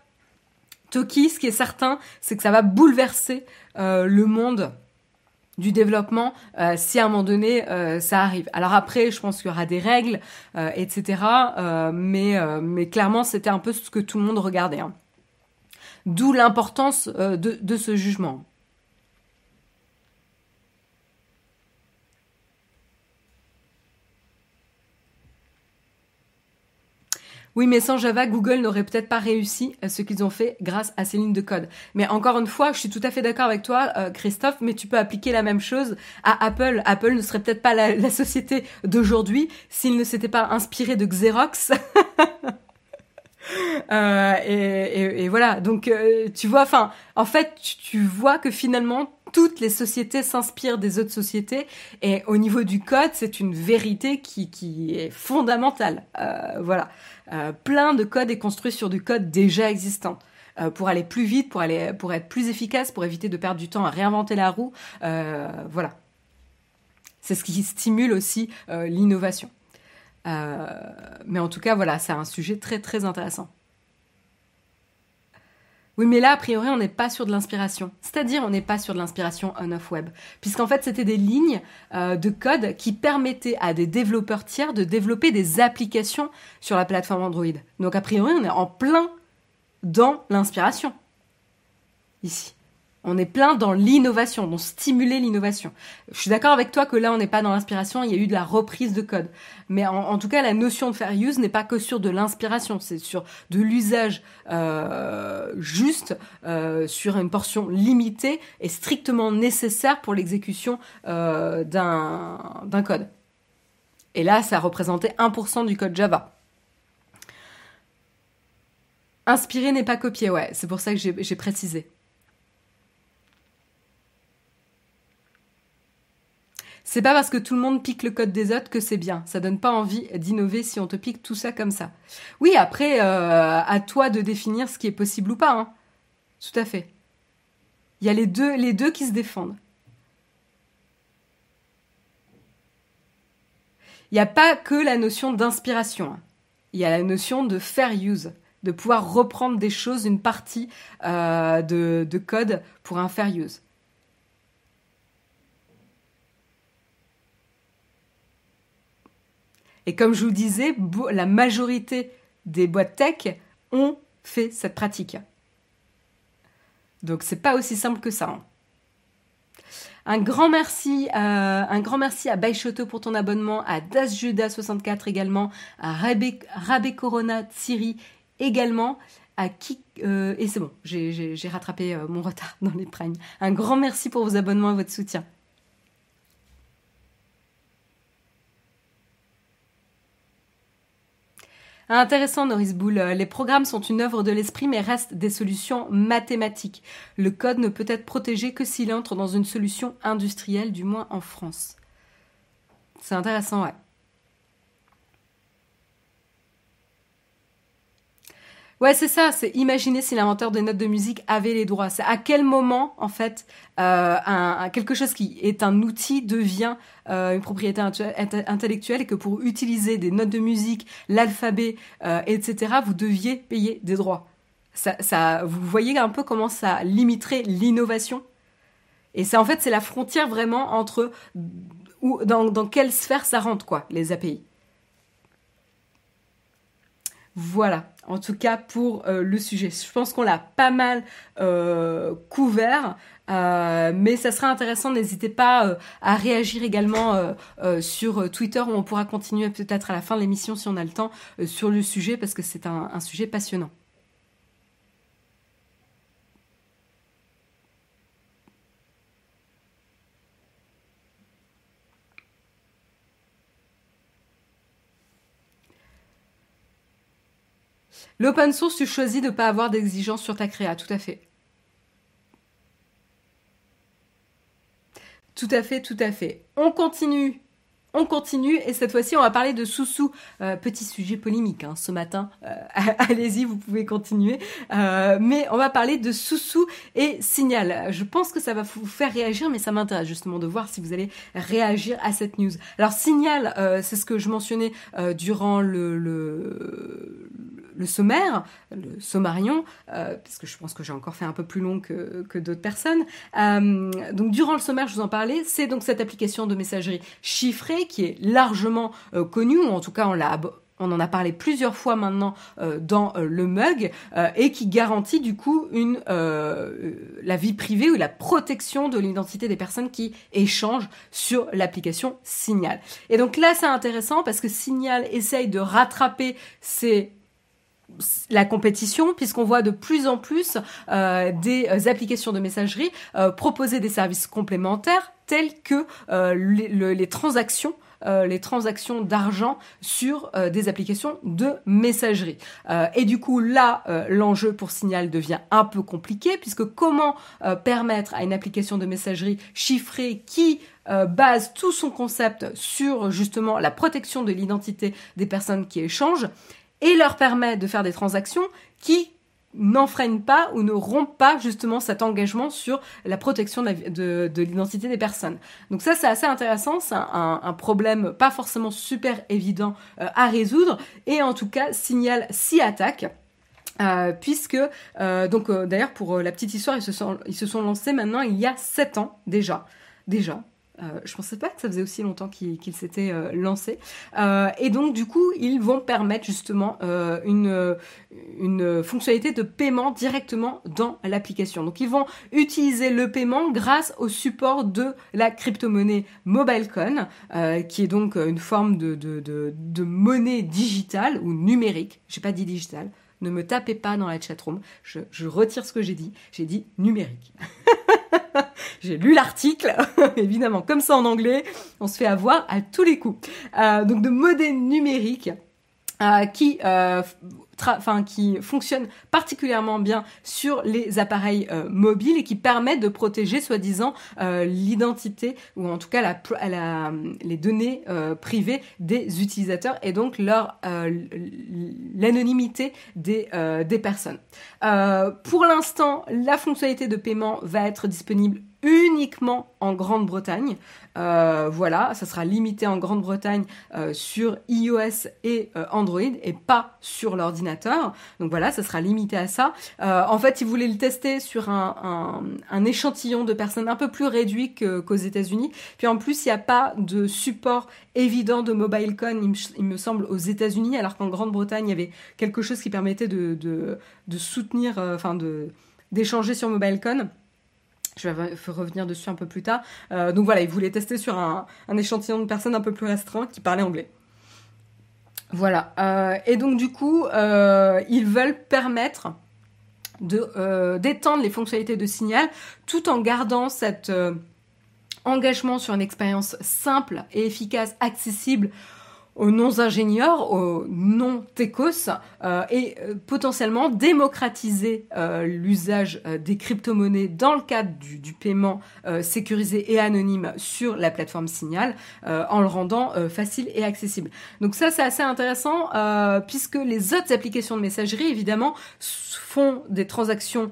Speaker 1: Toki, ce qui est certain, c'est que ça va bouleverser euh, le monde du développement euh, si à un moment donné euh, ça arrive. Alors après, je pense qu'il y aura des règles, etc. mais, clairement, c'était un peu ce que tout le monde regardait. Hein. D'où l'importance de ce jugement. Oui, mais sans Java, Google n'aurait peut-être pas réussi ce qu'ils ont fait grâce à ces lignes de code. Mais encore une fois, je suis tout à fait d'accord avec toi, euh, Christophe, mais tu peux appliquer la même chose à Apple. Apple ne serait peut-être pas la, société d'aujourd'hui s'il ne s'était pas inspiré de Xerox. Euh, et, voilà, donc euh, tu vois, enfin, en fait, tu vois que finalement toutes les sociétés s'inspirent des autres sociétés et au niveau du code, c'est une vérité qui, est fondamentale. Euh, voilà, euh, plein de code est construit sur du code déjà existant. Euh, pour aller plus vite, pour pour être plus efficace, pour éviter de perdre du temps à réinventer la roue. voilà, c'est ce qui stimule aussi l'innovation. mais en tout cas, voilà, c'est un sujet très très intéressant. Oui, mais là, a priori, on n'est pas sur de l'inspiration. C'est-à-dire, on n'est pas sur de l'inspiration on-off web. Puisqu'en fait, c'était des lignes euh, de code qui permettaient à des développeurs tiers de développer des applications sur la plateforme Android. Donc, a priori, on est en plein dans l'inspiration. Ici. On est plein dans l'innovation, dans stimuler l'innovation. Je suis d'accord avec toi que là, on n'est pas dans l'inspiration, il y a eu de la reprise de code. Mais en, tout cas, la notion de fair use n'est pas que sur de l'inspiration, c'est sur de l'usage euh, juste, euh, sur une portion limitée et strictement nécessaire pour l'exécution euh, d'un code. Et là, ça représentait 1% du code Java. Inspirer n'est pas copier, ouais, c'est pour ça que j'ai précisé. C'est pas parce que tout le monde pique le code des autres que c'est bien. Ça donne pas envie d'innover si on te pique tout ça comme ça. Oui, après, euh, à toi de définir ce qui est possible ou pas. Hein. Tout à fait. Il y a les deux, les deux qui se défendent. Il n'y a pas que la notion d'inspiration. Hein. Il y a la notion de fair use, de pouvoir reprendre des choses, une partie euh, de, de code pour un fair use. Et comme je vous disais, la majorité des boîtes tech ont fait cette pratique. Donc c'est pas aussi simple que ça. Hein. Un grand merci, euh, un grand merci à Baishoto pour ton abonnement, à DasJuda64 également, à Rabé, Corona également, à qui euh, et c'est bon, j'ai rattrapé euh, mon retard dans les primes. Un grand merci pour vos abonnements et votre soutien. Intéressant, Norris Bull. Les programmes sont une œuvre de l'esprit, mais restent des solutions mathématiques. Le code ne peut être protégé que s'il entre dans une solution industrielle, du moins en France. C'est intéressant, ouais. Ouais, c'est ça. C'est imaginer si l'inventeur des notes de musique avait les droits. C'est à quel moment, en fait, euh, un, quelque chose qui est un outil devient euh, une propriété intellectuelle et que pour utiliser des notes de musique, l'alphabet, euh, etc., vous deviez payer des droits. Ça, ça, vous voyez un peu comment ça limiterait l'innovation? Et c'est en fait c'est la frontière vraiment entre dans, dans quelle sphère ça rentre quoi, les API. Voilà, en tout cas pour euh, le sujet. Je pense qu'on l'a pas mal euh, couvert, euh, mais ça sera intéressant. N'hésitez pas à réagir également sur Twitter où on pourra continuer peut-être à la fin de l'émission si on a le temps sur le sujet parce que c'est un sujet passionnant. L'open source, tu choisis de ne pas avoir d'exigence sur ta créa, tout à fait. Tout à fait, tout à fait. On continue. On continue et cette fois-ci on va parler de Soussou. Euh, petit sujet polémique hein, ce matin. Euh, allez-y, vous pouvez continuer. Euh, mais on va parler de Soussou et Signal. Je pense que ça va vous faire réagir, mais ça m'intéresse justement de voir si vous allez réagir à cette news. Alors Signal, c'est ce que je mentionnais durant le le sommaire, le sommarion, euh, parce que je pense que j'ai encore fait un peu plus long que, que d'autres personnes. Euh, donc durant le sommaire, je vous en parlais, c'est donc cette application de messagerie chiffrée qui est largement euh, connue, ou en tout cas on on en a parlé plusieurs fois maintenant dans le mug et qui garantit du coup une la vie privée ou la protection de l'identité des personnes qui échangent sur l'application Signal. Et donc là c'est intéressant parce que Signal essaye de rattraper ces la compétition, puisqu'on voit de plus en plus euh, des euh, applications de messagerie euh, proposer des services complémentaires tels que les, transactions les transactions d'argent sur des applications de messagerie. et du coup, là, l'enjeu pour Signal devient un peu compliqué, puisque comment permettre à une application de messagerie chiffrée qui base tout son concept sur justement la protection de l'identité des personnes qui échangent, et leur permet de faire des transactions qui n'enfreignent pas ou ne rompent pas justement cet engagement sur la protection de, l'identité des personnes. Donc ça c'est assez intéressant, c'est un, problème pas forcément super évident euh, à résoudre et en tout cas Signal s'y attaque. Euh, puisque euh, d'ailleurs pour la petite histoire ils se sont lancés maintenant il y a 7 ans déjà Euh, je pensais pas que ça faisait aussi longtemps qu'il s'était euh, lancé. Euh, et donc du coup, ils vont permettre justement une, fonctionnalité de paiement directement dans l'application. Donc ils vont utiliser le paiement grâce au support de la crypto-monnaie MobileCoin, qui est donc une forme de monnaie digitale ou numérique. J'ai pas dit digitale. Ne me tapez pas dans la chatroom. Je, je retire ce que j'ai dit. J'ai dit numérique. J'ai lu l'article, évidemment, comme ça en anglais, on se fait avoir à tous les coups. Euh, donc de modèles numériques euh, qui, euh, qui fonctionnent particulièrement bien sur les appareils euh, mobiles et qui permettent de protéger, soi-disant, euh, l'identité ou en tout cas les données euh, privées des utilisateurs et donc leur l'anonymité des, des personnes. pour l'instant, la fonctionnalité de paiement va être disponible uniquement en Grande-Bretagne. Euh, voilà, ça sera limité en Grande-Bretagne euh, sur iOS et euh, Android et pas sur l'ordinateur. Donc voilà, ça sera limité à ça. en fait, ils voulaient le tester sur un, échantillon de personnes un peu plus réduit qu'aux États-Unis. Puis en plus, il n'y a pas de support évident de MobileCon, il, me semble, aux États-Unis, alors qu'en Grande-Bretagne, il y avait quelque chose qui permettait de, soutenir, enfin d'échanger sur MobileCon. Je vais revenir dessus un peu plus tard. Euh, donc voilà, ils voulaient tester sur un, échantillon de personnes un peu plus restreint qui parlaient anglais. Voilà. Euh, et donc du coup, euh, ils veulent permettre de d'étendre les fonctionnalités de signal tout en gardant cet engagement sur une expérience simple et efficace, accessible aux non-ingénieurs, aux non-techos, euh, et euh, potentiellement démocratiser euh, l'usage des crypto-monnaies dans le cadre du, du paiement sécurisé et anonyme sur la plateforme Signal, en le rendant facile et accessible. Donc ça, c'est assez intéressant, puisque les autres applications de messagerie, évidemment, font des transactions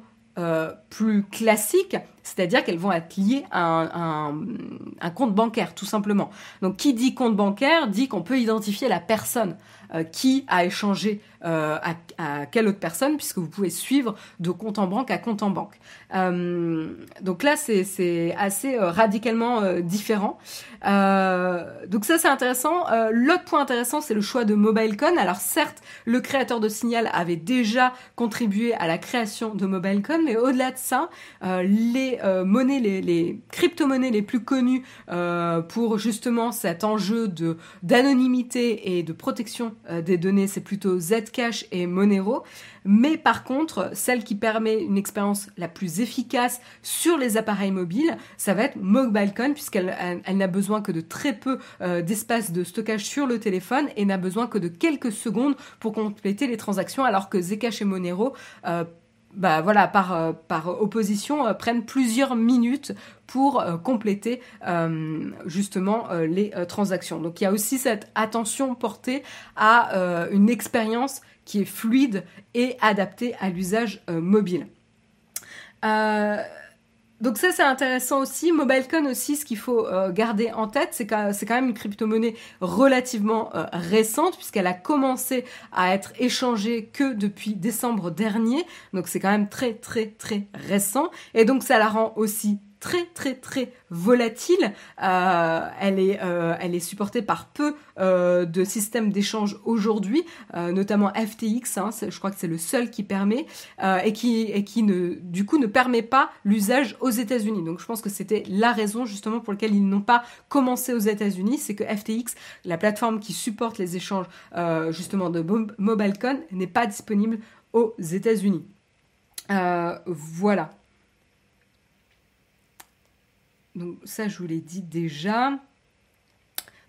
Speaker 1: plus classiques, c'est-à-dire qu'elles vont être liées à un, compte bancaire, tout simplement. Donc, qui dit compte bancaire dit qu'on peut identifier la personne euh, qui a échangé euh, à, à, quelle autre personne, puisque vous pouvez suivre de compte en banque à compte en banque. Euh, donc là, c'est assez radicalement différent. donc ça, c'est intéressant. L'autre point intéressant, c'est le choix de MobileCon. Alors certes, le créateur de Signal avait déjà contribué à la création de MobileCon, mais au-delà de ça, les monnaies, les, les crypto-monnaies les plus connues pour justement cet enjeu de d'anonymité et de protection euh, des données, c'est plutôt Zcash et Monero. Mais par contre, celle qui permet une expérience la plus efficace sur les appareils mobiles, ça va être MobileCon, puisqu'elle elle, n'a besoin que de très peu euh, d'espace de stockage sur le téléphone et n'a besoin que de quelques secondes pour compléter les transactions, alors que Zcash et Monero euh, bah voilà, par, euh, par opposition, euh, prennent plusieurs minutes pour euh, compléter justement les transactions. Donc il y a aussi cette attention portée à une expérience qui est fluide et adaptée à l'usage mobile. Donc ça c'est intéressant aussi. MobileCon aussi, ce qu'il faut euh, garder en tête, c'est que c'est quand même une crypto-monnaie relativement euh, récente puisqu'elle a commencé à être échangée que depuis décembre dernier. Donc c'est quand même très très très récent et donc ça la rend aussi très très très volatile. Euh, elle est euh, elle est supportée par peu euh, de systèmes d'échange aujourd'hui, notamment FTX. Hein, je crois que c'est le seul qui permet et qui et qui ne du coup ne permet pas l'usage aux États-Unis. Donc je pense que c'était la raison justement pour laquelle ils n'ont pas commencé aux États-Unis, c'est que FTX, la plateforme qui supporte les échanges justement de MobileCon, n'est pas disponible aux États-Unis. voilà. Donc ça, je vous l'ai dit déjà.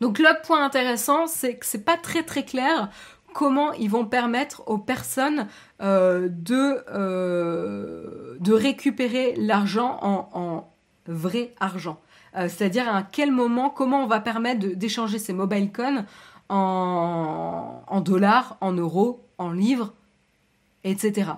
Speaker 1: Donc l'autre point intéressant, c'est que c'est pas très très clair comment ils vont permettre aux personnes euh, de, euh, de récupérer l'argent en, vrai argent. Euh, c'est-à-dire à quel moment, comment on va permettre d'échanger ces mobile coins en, en, dollars, en euros, en livres, etc.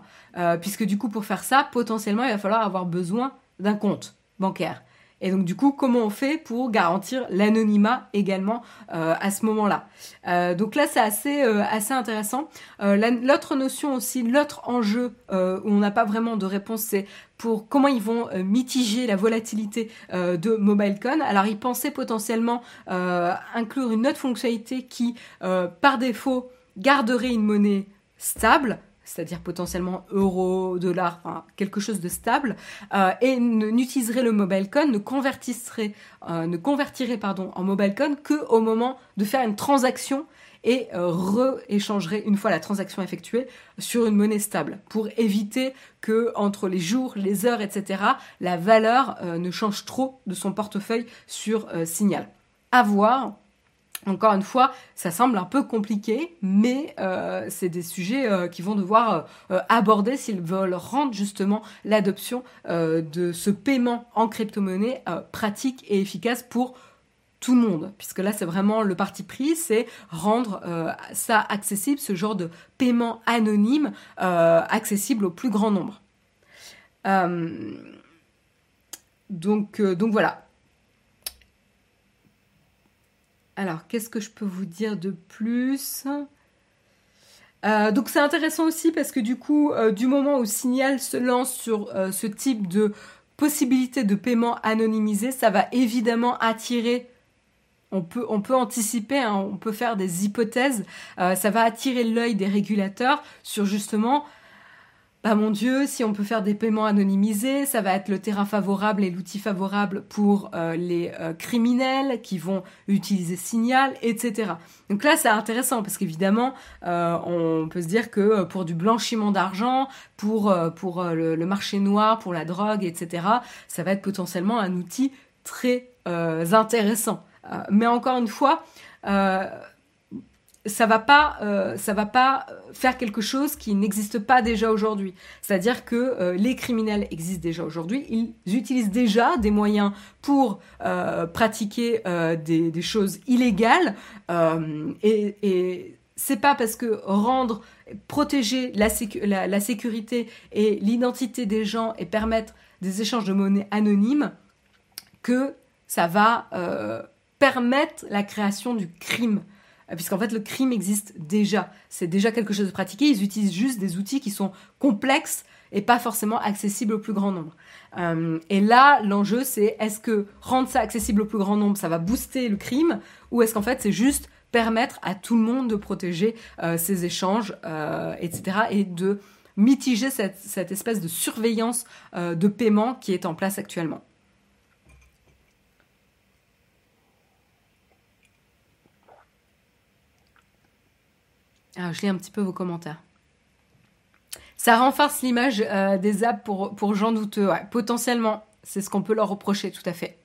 Speaker 1: puisque du coup, pour faire ça, potentiellement, il va falloir avoir besoin d'un compte bancaire. Et donc du coup, comment on fait pour garantir l'anonymat également euh, à ce moment-là? Euh, Donc là, c'est assez euh, assez intéressant. l'autre notion aussi, l'autre enjeu où on n'a pas vraiment de réponse, c'est pour comment ils vont mitiger la volatilité de MobileCon. Alors ils pensaient potentiellement inclure une autre fonctionnalité qui, par défaut, garderait une monnaie stable c'est-à-dire potentiellement euro, dollar, quelque chose de stable, euh, et n'utiliserait le mobile coin, ne convertirait, euh, ne convertirait pardon, en mobile coin que au moment de faire une transaction et euh, re-échangerait une fois la transaction effectuée sur une monnaie stable pour éviter que entre les jours, les heures, etc., la valeur ne change trop de son portefeuille sur Signal. À voir encore une fois, ça semble un peu compliqué, mais euh, c'est des sujets euh, qui vont devoir euh, aborder s'ils veulent rendre justement l'adoption de ce paiement en crypto-monnaie pratique et efficace pour tout le monde, puisque là c'est vraiment le parti pris, c'est rendre ça accessible, ce genre de paiement anonyme accessible au plus grand nombre. donc voilà, Alors, qu'est-ce que je peux vous dire de plus? Euh, donc c'est intéressant aussi parce que du coup, euh, du moment où Signal se lance sur euh, ce type de possibilité de paiement anonymisé, ça va évidemment attirer on peut, anticiper, hein, on peut faire des hypothèses, ça va attirer l'œil des régulateurs sur justement bah mon Dieu, si on peut faire des paiements anonymisés, ça va être le terrain favorable et l'outil favorable pour euh, les euh, criminels qui vont utiliser Signal, etc. Donc là, c'est intéressant parce qu'évidemment, euh, on peut se dire que pour du blanchiment d'argent, pour, le, marché noir, pour la drogue, etc., ça va être potentiellement un outil très intéressant. mais encore une fois, ça va pas euh, ça va pas faire quelque chose qui n'existe pas déjà aujourd'hui. C'est-à-dire que euh, les criminels existent déjà aujourd'hui, ils utilisent déjà des moyens pour euh, pratiquer des, choses illégales et, et c'est pas parce que rendre protéger la, la, la sécurité et l'identité des gens et permettre des échanges de monnaie anonymes que ça va permettre la création du crime. Euh, puisqu'en fait le crime existe déjà. C'est déjà quelque chose de pratiqué. Ils utilisent juste des outils qui sont complexes et pas forcément accessibles au plus grand nombre. Euh, et là, l'enjeu, c'est est-ce que rendre ça accessible au plus grand nombre, ça va booster le crime, ou est-ce qu'en fait c'est juste permettre à tout le monde de protéger euh, ses échanges, etc., et de mitiger cette, cette espèce de surveillance de paiement qui est en place actuellement. Alors, je lis un petit peu vos commentaires. Ça renforce l'image euh, des apps pour, gens douteux. potentiellement, c'est ce qu'on peut leur reprocher, tout à fait.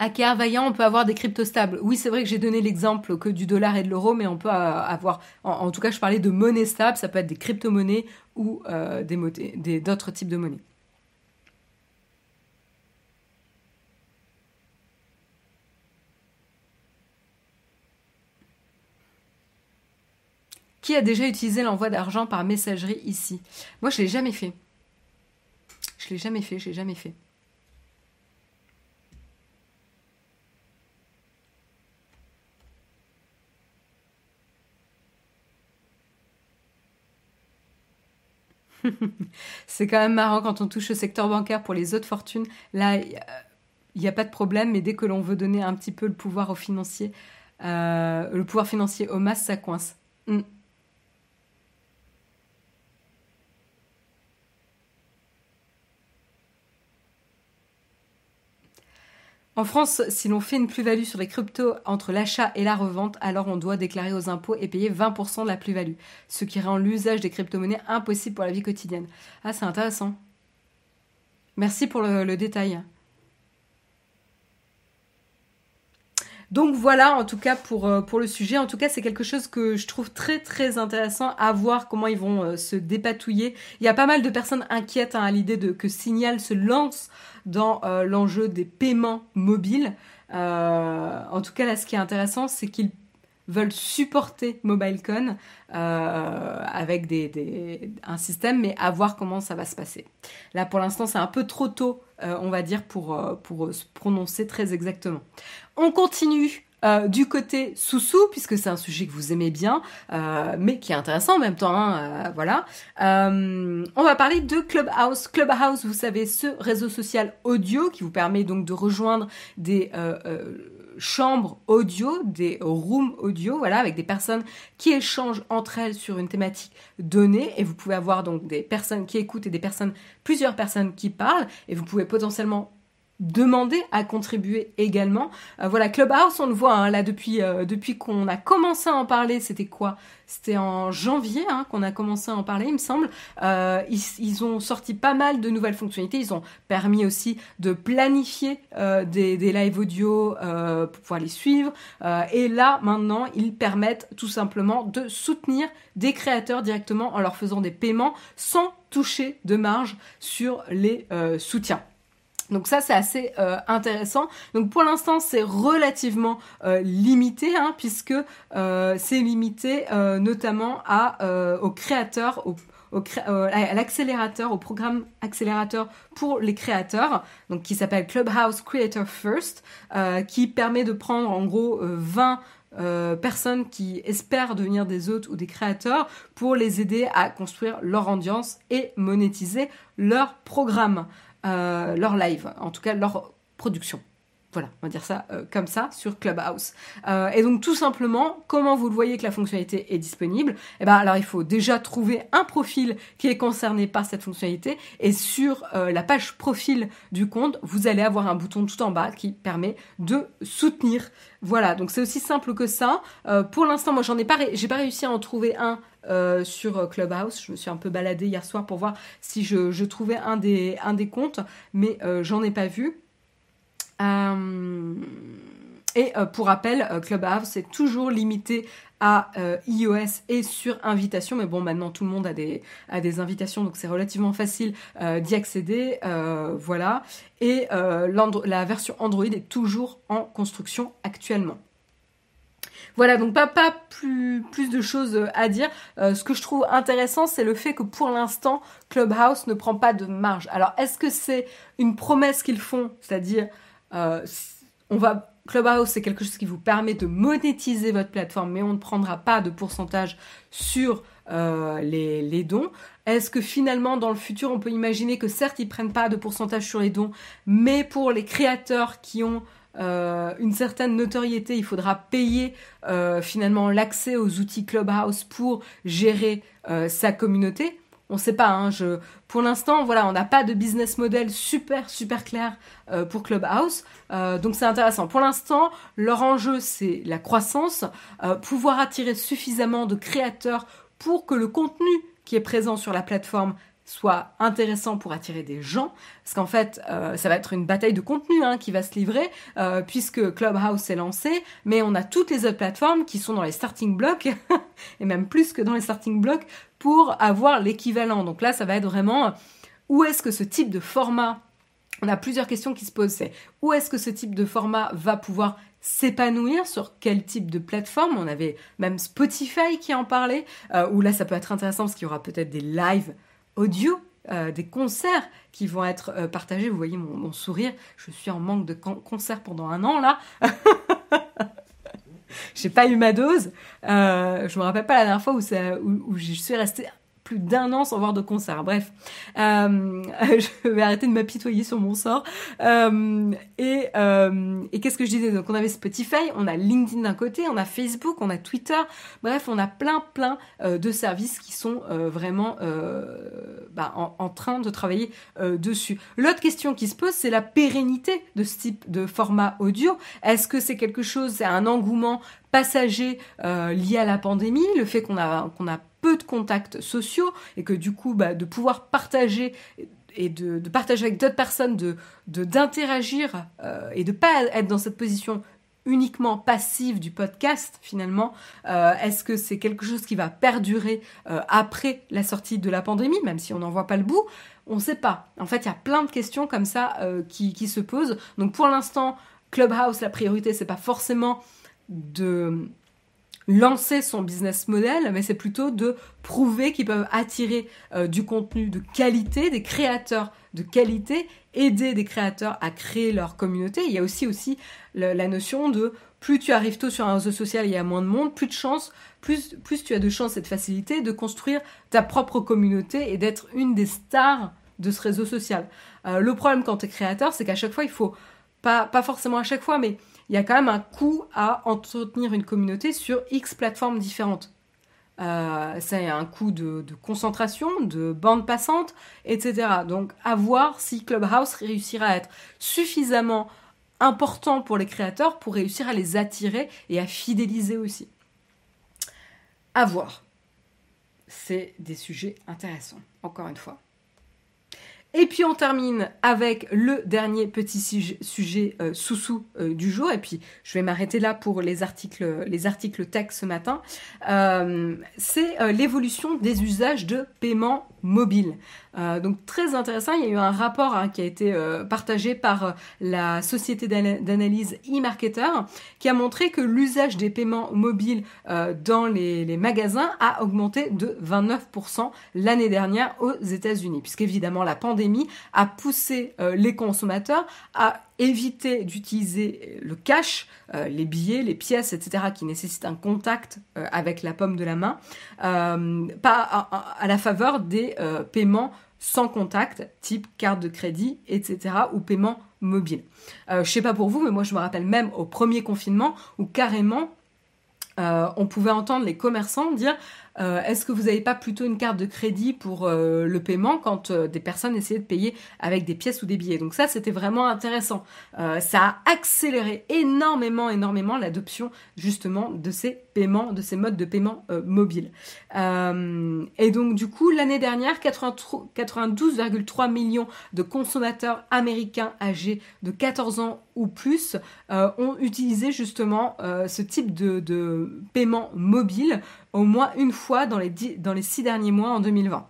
Speaker 1: Hacker vaillant, on peut avoir des cryptos stables. Oui, c'est vrai que j'ai donné l'exemple que du dollar et de l'euro, mais on peut euh, avoir, en, tout cas, je parlais de monnaie stable, ça peut être des crypto-monnaies ou euh, d'autres types de monnaies. Qui a déjà utilisé l'envoi d'argent par messagerie ici? Moi, je l'ai jamais fait. Je l'ai jamais fait, je l'ai jamais fait. c'est quand même marrant quand on touche au secteur bancaire pour les autres fortunes. Là, il n'y a pas de problème, mais dès que l'on veut donner un petit peu le pouvoir aux financiers, euh, le pouvoir financier au masse, ça coince. Hmm. En France, si l'on fait une plus-value sur les cryptos entre l'achat et la revente, alors on doit déclarer aux impôts et payer 20% de la plus-value, ce qui rend l'usage des crypto-monnaies impossible pour la vie quotidienne. Ah, c'est intéressant. Merci pour le, détail. Donc voilà, en tout cas pour, euh, pour le sujet. En tout cas, c'est quelque chose que je trouve très très intéressant à voir comment ils vont euh, se dépatouiller. Il y a pas mal de personnes inquiètes hein, à l'idée de que Signal se lance dans euh, l'enjeu des paiements mobiles. En tout cas, là, ce qui est intéressant, c'est qu'ils veulent supporter MobileCon avec des, un système, mais à voir comment ça va se passer. Là, pour l'instant, c'est un peu trop tôt, euh, on va dire, pour, euh, pour se prononcer très exactement. On continue du côté sous-sous, puisque c'est un sujet que vous aimez bien, mais qui est intéressant en même temps. Hein, voilà. on va parler de Clubhouse. Clubhouse, vous savez, ce réseau social audio qui vous permet donc de rejoindre des chambres audio, des rooms audio, voilà, avec des personnes qui échangent entre elles sur une thématique donnée. Et vous pouvez avoir donc des personnes qui écoutent et des personnes, plusieurs personnes qui parlent. Et vous pouvez potentiellement demander à contribuer également. Euh, voilà, Clubhouse, on le voit hein, là depuis euh, depuis qu'on a commencé à en parler. C'était quoi? C'était en janvier hein, qu'on a commencé à en parler, il me semble. Euh, ils, ont sorti pas mal de nouvelles fonctionnalités. Ils ont permis aussi de planifier des, des live audio pour pouvoir les suivre. et là, maintenant, ils permettent tout simplement de soutenir des créateurs directement en leur faisant des paiements sans toucher de marge sur les soutiens. Donc ça c'est assez euh, intéressant. Donc pour l'instant c'est relativement euh, limité hein, puisque euh, c'est limité notamment à aux créateurs, à l'accélérateur, au programme accélérateur pour les créateurs, donc qui s'appelle Clubhouse Creator First, qui permet de prendre en gros 20 personnes qui espèrent devenir des hôtes ou des créateurs pour les aider à construire leur audience et monétiser leur programme. Euh, leur live, en tout cas leur production. Voilà, on va dire ça euh, comme ça sur Clubhouse. Euh, et donc tout simplement, comment vous le voyez que la fonctionnalité est disponible? Eh ben alors il faut déjà trouver un profil qui est concerné par cette fonctionnalité et sur la page profil du compte, vous allez avoir un bouton tout en bas qui permet de soutenir. Voilà, donc c'est aussi simple que ça. pour l'instant, moi j'en ai pas, j'ai pas réussi à en trouver un euh, sur Clubhouse. Je me suis un peu baladée hier soir pour voir si je, trouvais un des, un des comptes, mais euh, j'en ai pas vu. Euh, et pour rappel, Clubhouse est toujours limité à iOS et sur invitation, mais bon, maintenant tout le monde a des, invitations, donc c'est relativement facile d'y accéder. voilà. Et la version Android est toujours en construction actuellement. Voilà, donc pas, plus, de choses euh, à dire. Euh, ce que je trouve intéressant, c'est le fait que pour l'instant, Clubhouse ne prend pas de marge. Alors, est-ce que c'est une promesse qu'ils font C'est-à-dire, euh, on va... Clubhouse, c'est quelque chose qui vous permet de monétiser votre plateforme, mais on ne prendra pas de pourcentage sur les, les, dons. Est-ce que finalement, dans le futur, on peut imaginer que certes, ils prennent pas de pourcentage sur les dons, mais pour les créateurs qui ont euh, une certaine notoriété, il faudra payer euh, finalement l'accès aux outils Clubhouse pour gérer euh, sa communauté? On ne sait pas. Hein, pour l'instant, voilà, on n'a pas de business model super super clair pour Clubhouse, donc c'est intéressant. Pour l'instant, leur enjeu c'est la croissance, pouvoir attirer suffisamment de créateurs pour que le contenu qui est présent sur la plateforme soit intéressant pour attirer des gens, parce qu'en fait, euh, ça va être une bataille de contenu hein, qui va se livrer, euh, puisque Clubhouse est lancé, mais on a toutes les autres plateformes qui sont dans les starting blocks, et même plus que dans les starting blocks, pour avoir l'équivalent. Donc là, ça va être vraiment où est-ce que ce type de format, on a plusieurs questions qui se posent, c'est où est-ce que ce type de format va pouvoir s'épanouir sur quel type de plateforme? On avait même Spotify qui en parlait, euh, où là ça peut être intéressant parce qu'il y aura peut-être des lives audio, euh, des concerts qui vont être euh, partagés. Vous voyez mon, sourire, je suis en manque de concerts pendant un an là. J'ai pas eu ma dose. Euh, je me rappelle pas la dernière fois où, ça, où, où je suis restée plus d'un an sans voir de concert. Bref, euh, je vais arrêter de m'apitoyer sur mon sort. Euh, et, euh, et qu'est-ce que je disais? Donc on avait Spotify, on a LinkedIn d'un côté, on a Facebook, on a Twitter. Bref, on a plein plein de services qui sont vraiment bah, en, en, train de travailler dessus. L'autre question qui se pose, c'est la pérennité de ce type de format audio. Est-ce que c'est quelque chose, c'est un engouement passager lié à la pandémie, le fait qu'on a qu'on a peu de contacts sociaux et que du coup, bah, de pouvoir partager et de, partager avec d'autres personnes, d'interagir euh, et de pas être dans cette position uniquement passive du podcast finalement euh, Est-ce que c'est quelque chose qui va perdurer euh, après la sortie de la pandémie, même si on n'en voit pas le bout? On ne sait pas. En fait, il y a plein de questions comme ça qui, qui se posent. Donc pour l'instant, Clubhouse, la priorité, c'est pas forcément de lancer son business model, mais c'est plutôt de prouver qu'ils peuvent attirer euh, du contenu de qualité, des créateurs de qualité, aider des créateurs à créer leur communauté. Il y a aussi aussi la notion de plus tu arrives tôt sur un réseau social, il y a moins de monde, plus de chances, plus, plus tu as de chances et de facilité de construire ta propre communauté et d'être une des stars de ce réseau social. Euh, le problème quand tu es créateur, c'est qu'à chaque fois, il faut, pas, pas forcément à chaque fois, mais il y a quand même un coût à entretenir une communauté sur X plateformes différentes. Euh, c'est un coût de, concentration, de bande passante, etc. Donc à voir si Clubhouse réussira à être suffisamment important pour les créateurs pour réussir à les attirer et à fidéliser aussi. À voir. C'est des sujets intéressants, encore une fois. Et puis on termine avec le dernier petit sujet, euh, sous-sous euh, du jour. Et puis je vais m'arrêter là pour les articles, les articles tech ce matin. Euh, c'est l'évolution des usages de paiement mobile. Euh, donc très intéressant, il y a eu un rapport hein, qui a été euh, partagé par euh, la société d'analyse e-marketer qui a montré que l'usage des paiements mobiles dans les, les, magasins a augmenté de 29% l'année dernière aux États-Unis, puisqu'évidemment la pandémie a poussé les consommateurs à éviter d'utiliser le cash, les billets, les pièces, etc., qui nécessitent un contact avec la pomme de la main, pas à, la faveur des paiements sans contact, type carte de crédit, etc., ou paiement mobile. Euh, je sais pas pour vous, mais moi je me rappelle même au premier confinement où carrément euh, on pouvait entendre les commerçants dire euh, est-ce que vous n'avez pas plutôt une carte de crédit pour euh, le paiement quand euh, des personnes essayaient de payer avec des pièces ou des billets? Donc ça, c'était vraiment intéressant. ça a accéléré énormément, énormément l'adoption justement de ces paiements, de ces modes de paiement mobiles. et donc du coup, l'année dernière, 92,3 millions de consommateurs américains âgés de 14 ans ou plus ont utilisé justement ce type de, de paiement mobile au moins une fois dans les, six derniers mois en 2020.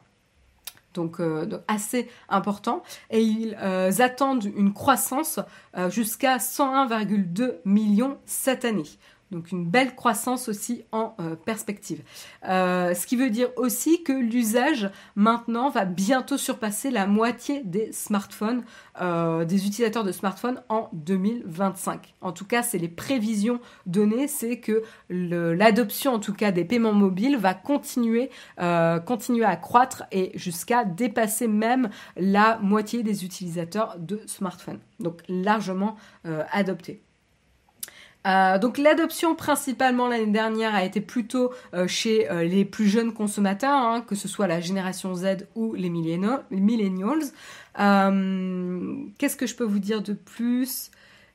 Speaker 1: Donc, euh, assez important. Et ils euh, attendent une croissance euh, jusqu'à 101,2 millions cette année. Donc une belle croissance aussi en euh, perspective. Euh, ce qui veut dire aussi que l'usage maintenant va bientôt surpasser la moitié des smartphones, euh, des utilisateurs de smartphones en 2025. En tout cas, c'est les prévisions données, c'est que l'adoption en tout cas des paiements mobiles va continuer, continuer à croître et jusqu'à dépasser même la moitié des utilisateurs de smartphones. Donc largement adopté. Euh, donc l'adoption principalement l'année dernière a été plutôt euh, chez euh, les plus jeunes consommateurs, hein, que ce soit la génération Z ou les millennials. Qu'est-ce que je peux vous dire de plus?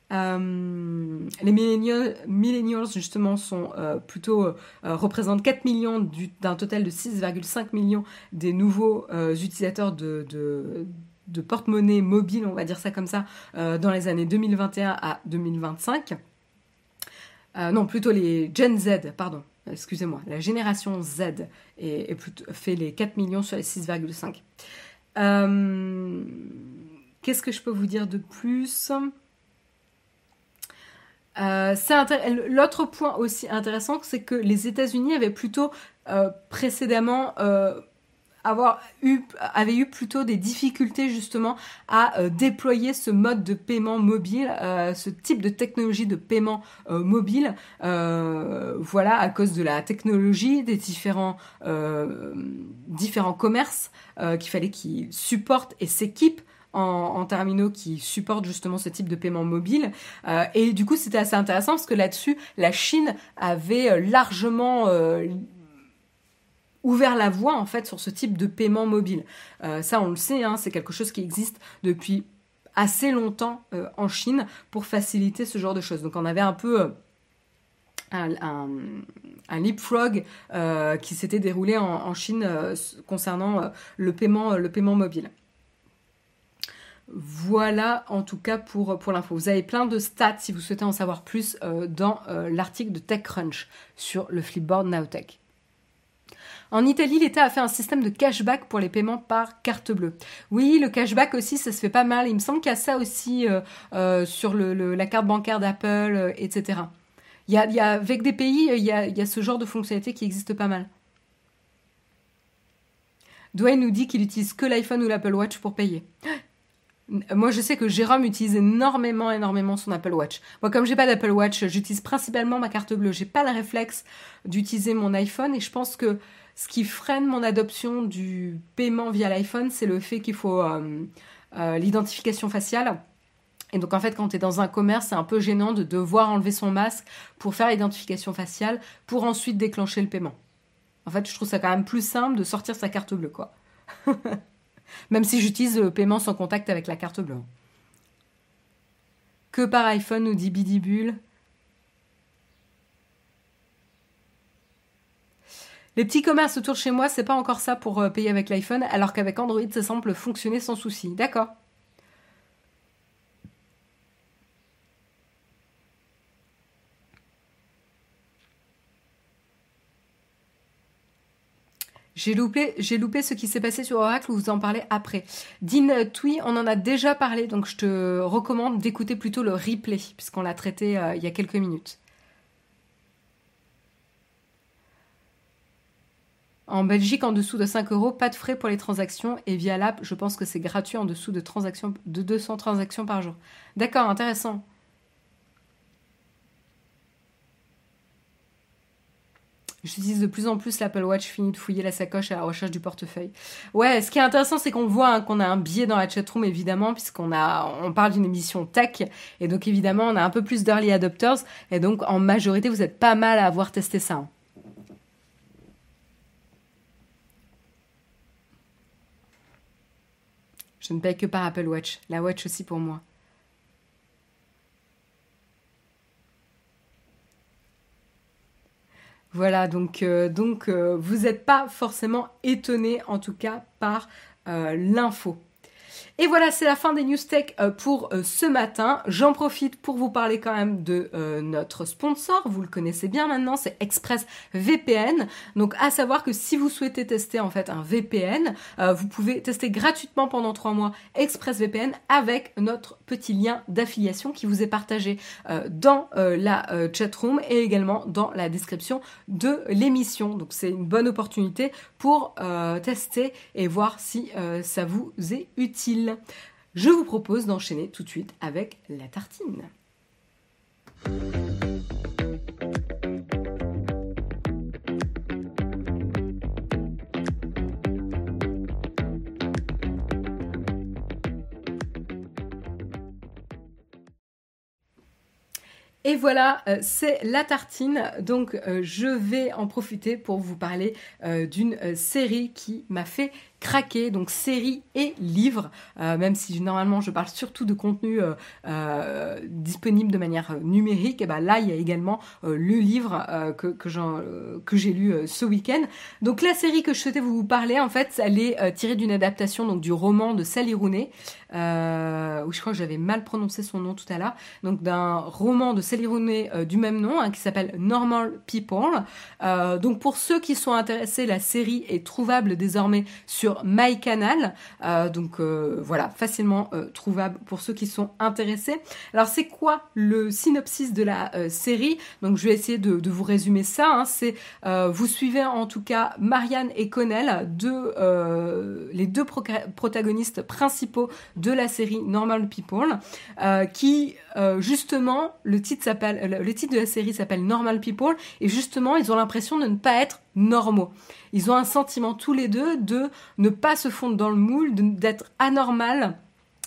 Speaker 1: Les millennials, justement sont plutôt représentent 4 millions d'un total de 6,5 millions des nouveaux utilisateurs de, porte-monnaie mobile, on va dire ça comme ça, dans les années 2021 à 2025. Euh, non, plutôt les Gen Z, pardon, excusez-moi, la génération Z fait les 4 millions sur les 6,5. Euh, qu'est-ce que je peux vous dire de plus? Euh, L'autre point aussi intéressant, c'est que les États-Unis avaient plutôt précédemment avoir eu, avait eu plutôt des difficultés justement à euh, déployer ce mode de paiement mobile, euh, ce type de technologie de paiement euh, mobile, voilà, à cause de la technologie, des différents, différents commerces qu'il fallait qu'ils supportent et s'équipent en, en, terminaux qui supportent justement ce type de paiement mobile. et du coup, c'était assez intéressant parce que là-dessus, la Chine avait largement ouvert la voie en fait sur ce type de paiement mobile. Euh, ça, on le sait, hein, c'est quelque chose qui existe depuis assez longtemps euh, en Chine pour faciliter ce genre de choses. Donc on avait un peu euh, un, leapfrog qui s'était déroulé en, Chine concernant le, paiement, le paiement mobile. Voilà en tout cas pour, pour l'info. Vous avez plein de stats si vous souhaitez en savoir plus dans l'article de TechCrunch sur le Flipboard Nowtech. En Italie, l'État a fait un système de cashback pour les paiements par carte bleue. Oui, le cashback aussi, ça se fait pas mal. Il me semble qu'il y a ça aussi euh, euh, sur la carte bancaire d'Apple, euh, etc. Il y a, avec des pays, il y a, y a ce genre de fonctionnalité qui existe pas mal. Dwayne nous dit qu'il utilise que l'iPhone ou l'Apple Watch pour payer. Moi, je sais que Jérôme utilise énormément, énormément son Apple Watch. Moi, comme j'ai pas d'Apple Watch, j'utilise principalement ma carte bleue. J'ai pas le réflexe d'utiliser mon iPhone et je pense que ce qui freine mon adoption du paiement via l'iPhone, c'est le fait qu'il faut euh, euh, l'identification faciale. Et donc en fait, quand tu es dans un commerce, c'est un peu gênant de devoir enlever son masque pour faire l'identification faciale, pour ensuite déclencher le paiement. En fait, je trouve ça quand même plus simple de sortir sa carte bleue, quoi. Même si j'utilise le paiement sans contact avec la carte bleue. Que par iPhone, nous dit Bidibule. Les petits commerces autour de chez moi, c'est pas encore ça pour euh, payer avec l'iPhone, alors qu'avec Android, ça semble fonctionner sans souci. D'accord. J'ai loupé, j'ai loupé ce qui s'est passé sur Oracle, vous en parlez après. Dean Tui, on en a déjà parlé, donc je te recommande d'écouter plutôt le replay, puisqu'on l'a traité euh, il y a quelques minutes. En Belgique, en dessous de 5 euros, pas de frais pour les transactions. Et via l'app, je pense que c'est gratuit en dessous de, transactions, de 200 transactions par jour. D'accord, intéressant. J'utilise de plus en plus l'Apple Watch, fini de fouiller la sacoche à la recherche du portefeuille. Ouais, ce qui est intéressant, c'est qu'on voit hein, qu'on a un biais dans la chatroom, évidemment, puisqu'on a, on parle d'une émission tech, et donc évidemment, on a un peu plus d'early adopters, et donc en majorité, vous êtes pas mal à avoir testé ça. Hein. Je ne paye que par Apple Watch. La Watch aussi pour moi. Voilà, donc, euh, donc euh, vous n'êtes pas forcément étonné en tout cas par euh, l'info. Et voilà, c'est la fin des news tech euh, pour euh, ce matin. J'en profite pour vous parler quand même de euh, notre sponsor. Vous le connaissez bien maintenant, c'est ExpressVPN. Donc à savoir que si vous souhaitez tester en fait un VPN, vous pouvez tester gratuitement pendant trois mois ExpressVPN avec notre petit lien d'affiliation qui vous est partagé dans la chatroom et également dans la description de l'émission. Donc c'est une bonne opportunité pour tester et voir si ça vous est utile. Je vous propose d'enchaîner tout de suite avec la tartine. Et voilà, euh, c'est la tartine. Donc euh, je vais en profiter pour vous parler euh, d'une série qui m'a fait craquer, donc série et livre, même si normalement je parle surtout de contenu disponible de manière numérique, et ben là il y a également le livre que, que j'ai lu ce week-end. Donc la série que je souhaitais vous parler, en fait, elle est tirée d'une adaptation donc du roman de Sally Rooney, où je crois que j'avais mal prononcé son nom tout à l'heure, donc d'un roman de Sally euh, du même nom, hein, qui s'appelle Normal People. Euh, donc pour ceux qui sont intéressés, la série est trouvable désormais sur MyCanal. Euh, donc voilà, facilement trouvable pour ceux qui sont intéressés. Alors c'est quoi le synopsis de la série? Donc je vais essayer de, vous résumer ça. Hein. C'est vous suivez en tout cas Marianne et Connell, deux, les deux protagonistes principaux de la série Normal People, qui justement le titre s'appelle, le titre de la série s'appelle Normal People, et justement, ils ont l'impression de ne pas être normaux. Ils ont un sentiment tous les deux de ne pas se fondre dans le moule, d'être anormal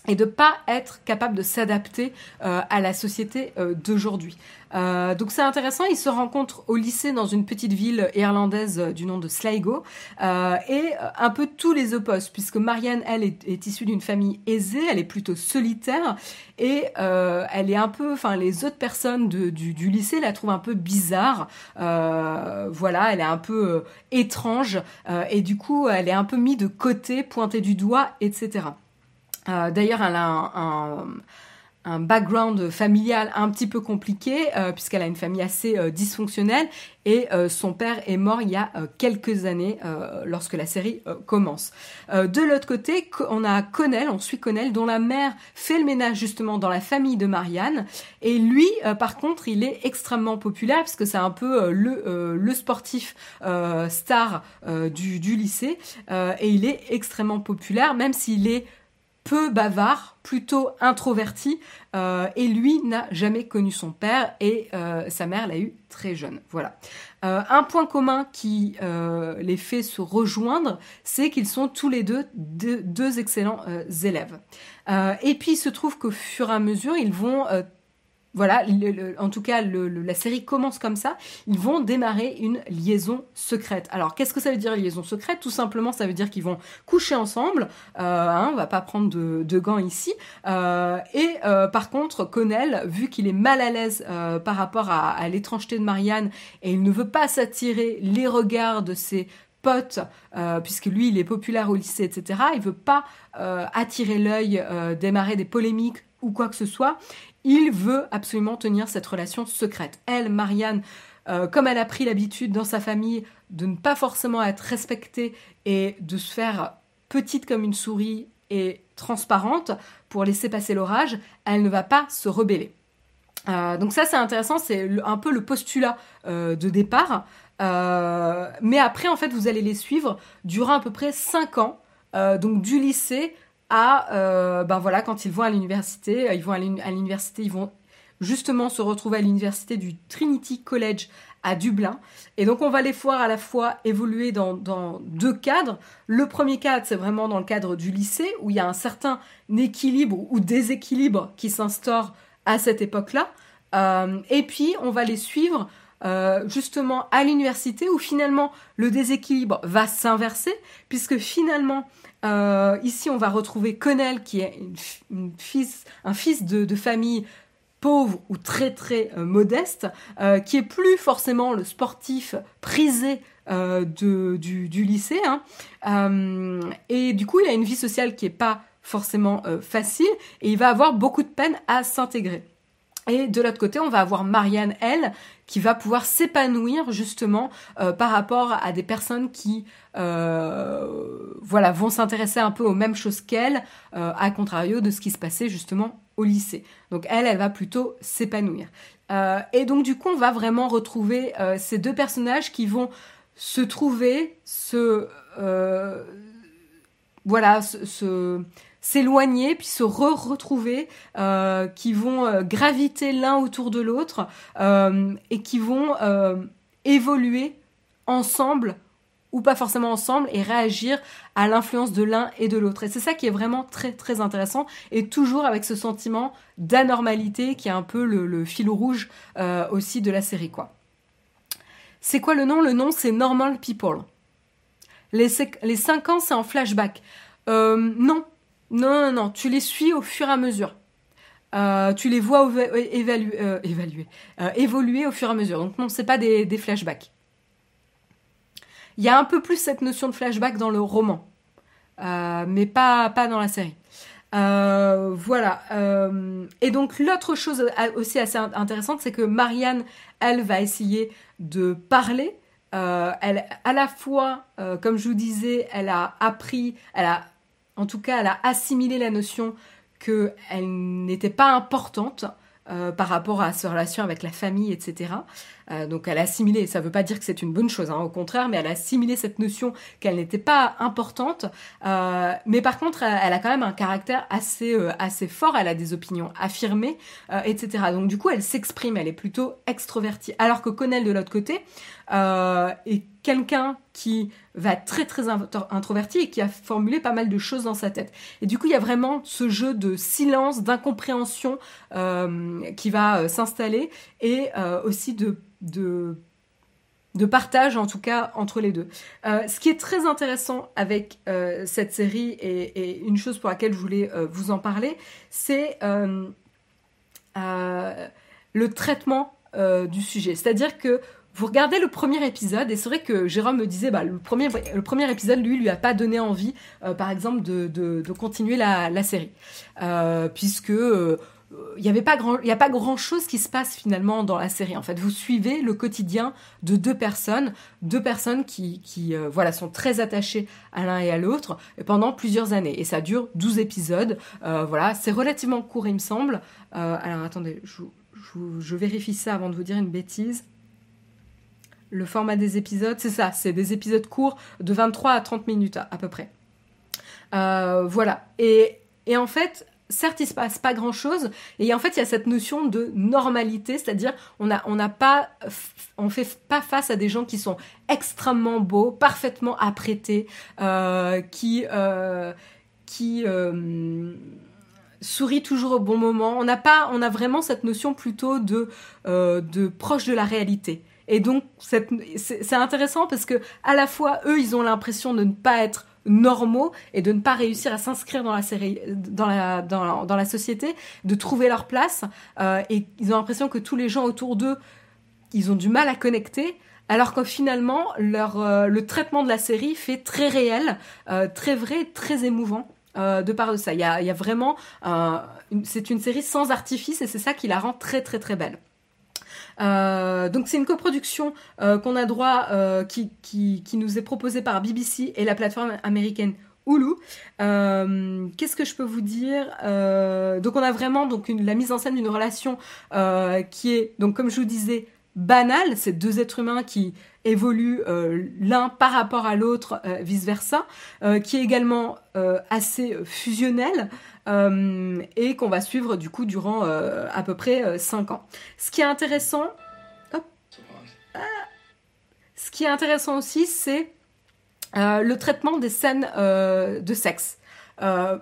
Speaker 1: et de pas être capable de s'adapter euh, à la société euh, d'aujourd'hui. Euh, donc c'est intéressant, ils se rencontrent au lycée dans une petite ville irlandaise du nom de Sligo et un peu tous les opposent puisque Marianne elle est, issue d'une famille aisée, elle est plutôt solitaire et elle est un peu, enfin les autres personnes du, du, lycée la trouvent un peu bizarre, voilà, elle est un peu étrange et du coup elle est un peu mise de côté, pointée du doigt, etc. Euh, d'ailleurs, elle a un, un background familial un petit peu compliqué, puisqu'elle a une famille assez dysfonctionnelle, et son père est mort il y a quelques années lorsque la série commence. de l'autre côté, on a Connell, on suit Connell, dont la mère fait le ménage justement dans la famille de Marianne, et lui, par contre, il est extrêmement populaire, puisque c'est un peu le, sportif star du lycée, et il est extrêmement populaire, même s'il est peu bavard, plutôt introverti, euh, et lui n'a jamais connu son père et euh, sa mère l'a eu très jeune. Voilà. Euh, un point commun qui les fait se rejoindre, c'est qu'ils sont tous les deux deux excellents élèves. et puis il se trouve qu'au fur et à mesure, ils vont voilà, en tout cas, la série commence comme ça. Ils vont démarrer une liaison secrète. Alors, qu'est-ce que ça veut dire liaison secrète? Tout simplement, ça veut dire qu'ils vont coucher ensemble. Euh, hein, on va pas prendre de, gants ici. Euh, et euh, par contre, Connell, vu qu'il est mal à l'aise euh, par rapport à, l'étrangeté de Marianne et il ne veut pas s'attirer les regards de ses potes, puisque lui il est populaire au lycée, etc. Il veut pas attirer l'œil, démarrer des polémiques ou quoi que ce soit. Il veut absolument tenir cette relation secrète. Elle, Marianne, euh, comme elle a pris l'habitude dans sa famille de ne pas forcément être respectée et de se faire petite comme une souris et transparente pour laisser passer l'orage, elle ne va pas se rebeller. Euh, donc ça c'est intéressant, c'est un peu le postulat euh, de départ. mais après en fait vous allez les suivre durant à peu près 5 ans, donc du lycée euh, ben voilà, quand ils vont à l'université, euh, ils vont à l'université, ils vont justement se retrouver à l'université du Trinity College à Dublin. Et donc on va les voir à la fois évoluer dans, deux cadres. Le premier cadre, c'est vraiment dans le cadre du lycée, où il y a un certain équilibre ou déséquilibre qui s'instaure à cette époque-là. Euh, et puis on va les suivre justement à l'université, où finalement le déséquilibre va s'inverser, puisque finalement euh, ici, on va retrouver Connell, qui est un fils de, famille pauvre ou très très euh, modeste, euh, qui est plus forcément le sportif prisé du, lycée. Hein. et du coup, il a une vie sociale qui n'est pas forcément facile et il va avoir beaucoup de peine à s'intégrer. Et de l'autre côté, on va avoir Marianne, elle, qui va pouvoir s'épanouir justement euh, par rapport à des personnes qui euh, vont s'intéresser un peu aux mêmes choses qu'elle, euh, à contrario de ce qui se passait justement au lycée. Donc elle, elle va plutôt s'épanouir. et donc du coup, on va vraiment retrouver ces deux personnages qui vont se trouver, se... voilà, se s'éloigner puis se re-retrouver, euh, qui vont euh, graviter l'un autour de l'autre euh, et qui vont évoluer ensemble ou pas forcément ensemble et réagir à l'influence de l'un et de l'autre. Et c'est ça qui est vraiment très très intéressant et toujours avec ce sentiment d'anormalité qui est un peu le, fil rouge aussi de la série quoi. C'est quoi le nom? Le nom c'est Normal People. Les, les 5 ans c'est en flashback. non, non, non, non, tu les suis au fur et à mesure. Euh, tu les vois euh, évaluer euh, évoluer au fur et à mesure. Donc non, c'est pas des, flashbacks. Il y a un peu plus cette notion de flashback dans le roman, mais pas, pas dans la série. voilà. et donc l'autre chose aussi assez intéressante, c'est que Marianne, elle va essayer de parler. elle, à la fois, comme je vous disais, elle a appris, elle a en tout cas, elle a assimilé la notion qu'elle n'était pas importante euh, par rapport à sa relation avec la famille, etc. Euh, donc elle a assimilé, ça ne veut pas dire que c'est une bonne chose, hein, au contraire, mais elle a assimilé cette notion qu'elle n'était pas importante. Euh, mais par contre, elle, a quand même un caractère assez, assez fort, elle a des opinions affirmées, etc. Donc du coup, elle s'exprime, elle est plutôt extrovertie. Alors que Connell, de l'autre côté, est quelqu'un qui va très très introverti et qui a formulé pas mal de choses dans sa tête. Et du coup, il y a vraiment ce jeu de silence, d'incompréhension euh, qui va euh, s'installer et euh, aussi de, de, partage en tout cas entre les deux. ce qui est très intéressant avec cette série et, une chose pour laquelle je voulais vous en parler, c'est le traitement du sujet. C'est-à-dire que vous regardez le premier épisode et c'est vrai que Jérôme me disait bah, le premier le premier épisode lui lui a pas donné envie euh, par exemple de, continuer la, série euh, puisque euh, il n'y a pas grand chose qui se passe finalement dans la série. En fait, vous suivez le quotidien de deux personnes, deux personnes qui, euh, voilà, sont très attachées à l'un et à l'autre pendant plusieurs années. Et ça dure 12 épisodes. Euh, voilà, c'est relativement court, il me semble. Euh, alors attendez, je, vérifie ça avant de vous dire une bêtise. Le format des épisodes, c'est ça, c'est des épisodes courts de 23 à 30 minutes à, peu près. voilà. Et en fait, certes, il se passe pas grand chose, et en fait, il y a cette notion de normalité, c'est-à-dire on n'a pas, on fait pas face à des gens qui sont extrêmement beaux, parfaitement apprêtés, euh, qui, euh, qui euh, sourit toujours au bon moment. On n'a pas, on a vraiment cette notion plutôt de, euh, de proche de la réalité. Et donc, c'est intéressant parce que à la fois eux, ils ont l'impression de ne pas être normaux et de ne pas réussir à s'inscrire dans la série, dans la, dans, la société, de trouver leur place. Euh, et ils ont l'impression que tous les gens autour d'eux, ils ont du mal à connecter. Alors que finalement, leur, euh, le traitement de la série fait très réel, euh, très vrai, très émouvant. De par de ça, il y a, il y a vraiment, c'est une série sans artifice et c'est ça qui la rend très très très belle. Euh, donc c'est une coproduction euh, qu'on a droit, euh, qui, qui, qui, nous est proposée par BBC et la plateforme américaine Hulu. Qu'est-ce que je peux vous dire Donc on a vraiment donc une, la mise en scène d'une relation qui est donc comme je vous disais banale, c'est deux êtres humains qui évoluent l'un par rapport à l'autre, vice versa, qui est également assez fusionnel. Euh, et qu'on va suivre du coup durant euh, à peu près 5 euh, ans. Ce qui est intéressant, ah. ce qui est intéressant aussi, c'est le traitement des scènes de sexe. alors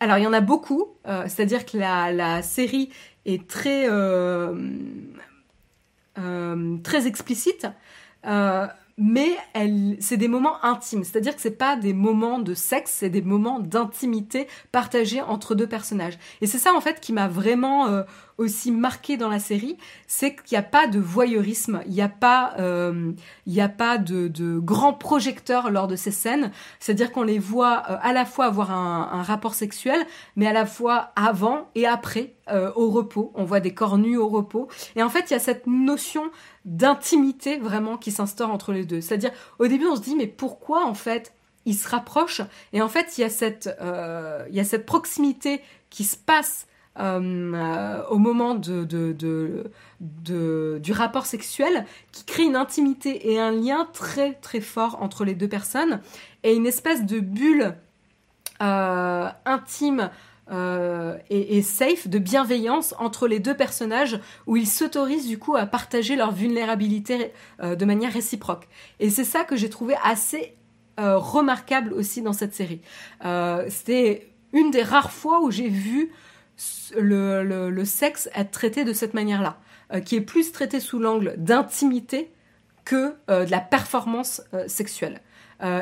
Speaker 1: il y en a beaucoup, c'est-à-dire que la, la, série est très très explicite mais c'est des moments intimes. C'est-à-dire que c'est pas des moments de sexe, c'est des moments d'intimité partagés entre deux personnages. Et c'est ça en fait qui m'a vraiment euh, aussi marqué dans la série, c'est qu'il n'y a pas de voyeurisme, il n'y a pas, euh, il n'y a pas de, de grands projecteurs lors de ces scènes. C'est-à-dire qu'on les voit euh, à la fois avoir un, un, rapport sexuel, mais à la fois avant et après, euh, au repos. On voit des corps nus au repos. Et en fait, il y a cette notion d'intimité vraiment qui s'instaure entre les deux. C'est-à-dire, au début, on se dit, mais pourquoi en fait ils se rapprochent? Et en fait, il y a cette, euh, il y a cette proximité qui se passe euh, au moment de, du rapport sexuel qui crée une intimité et un lien très très fort entre les deux personnes et une espèce de bulle euh, intime euh, et, safe de bienveillance entre les deux personnages où ils s'autorisent du coup à partager leur vulnérabilité euh, de manière réciproque. Et c'est ça que j'ai trouvé assez euh, remarquable aussi dans cette série. Euh, C'était une des rares fois où j'ai vu le, sexe être traité de cette manière-là, euh, qui est plus traité sous l'angle d'intimité que euh, de la performance euh, sexuelle.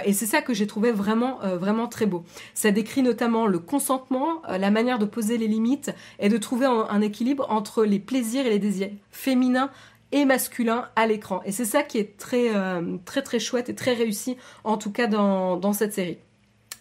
Speaker 1: Et c'est ça que j'ai trouvé vraiment, vraiment très beau. Ça décrit notamment le consentement, la manière de poser les limites et de trouver un, équilibre entre les plaisirs et les désirs féminins et masculins à l'écran. Et c'est ça qui est très, très, très chouette et très réussi, en tout cas dans cette série.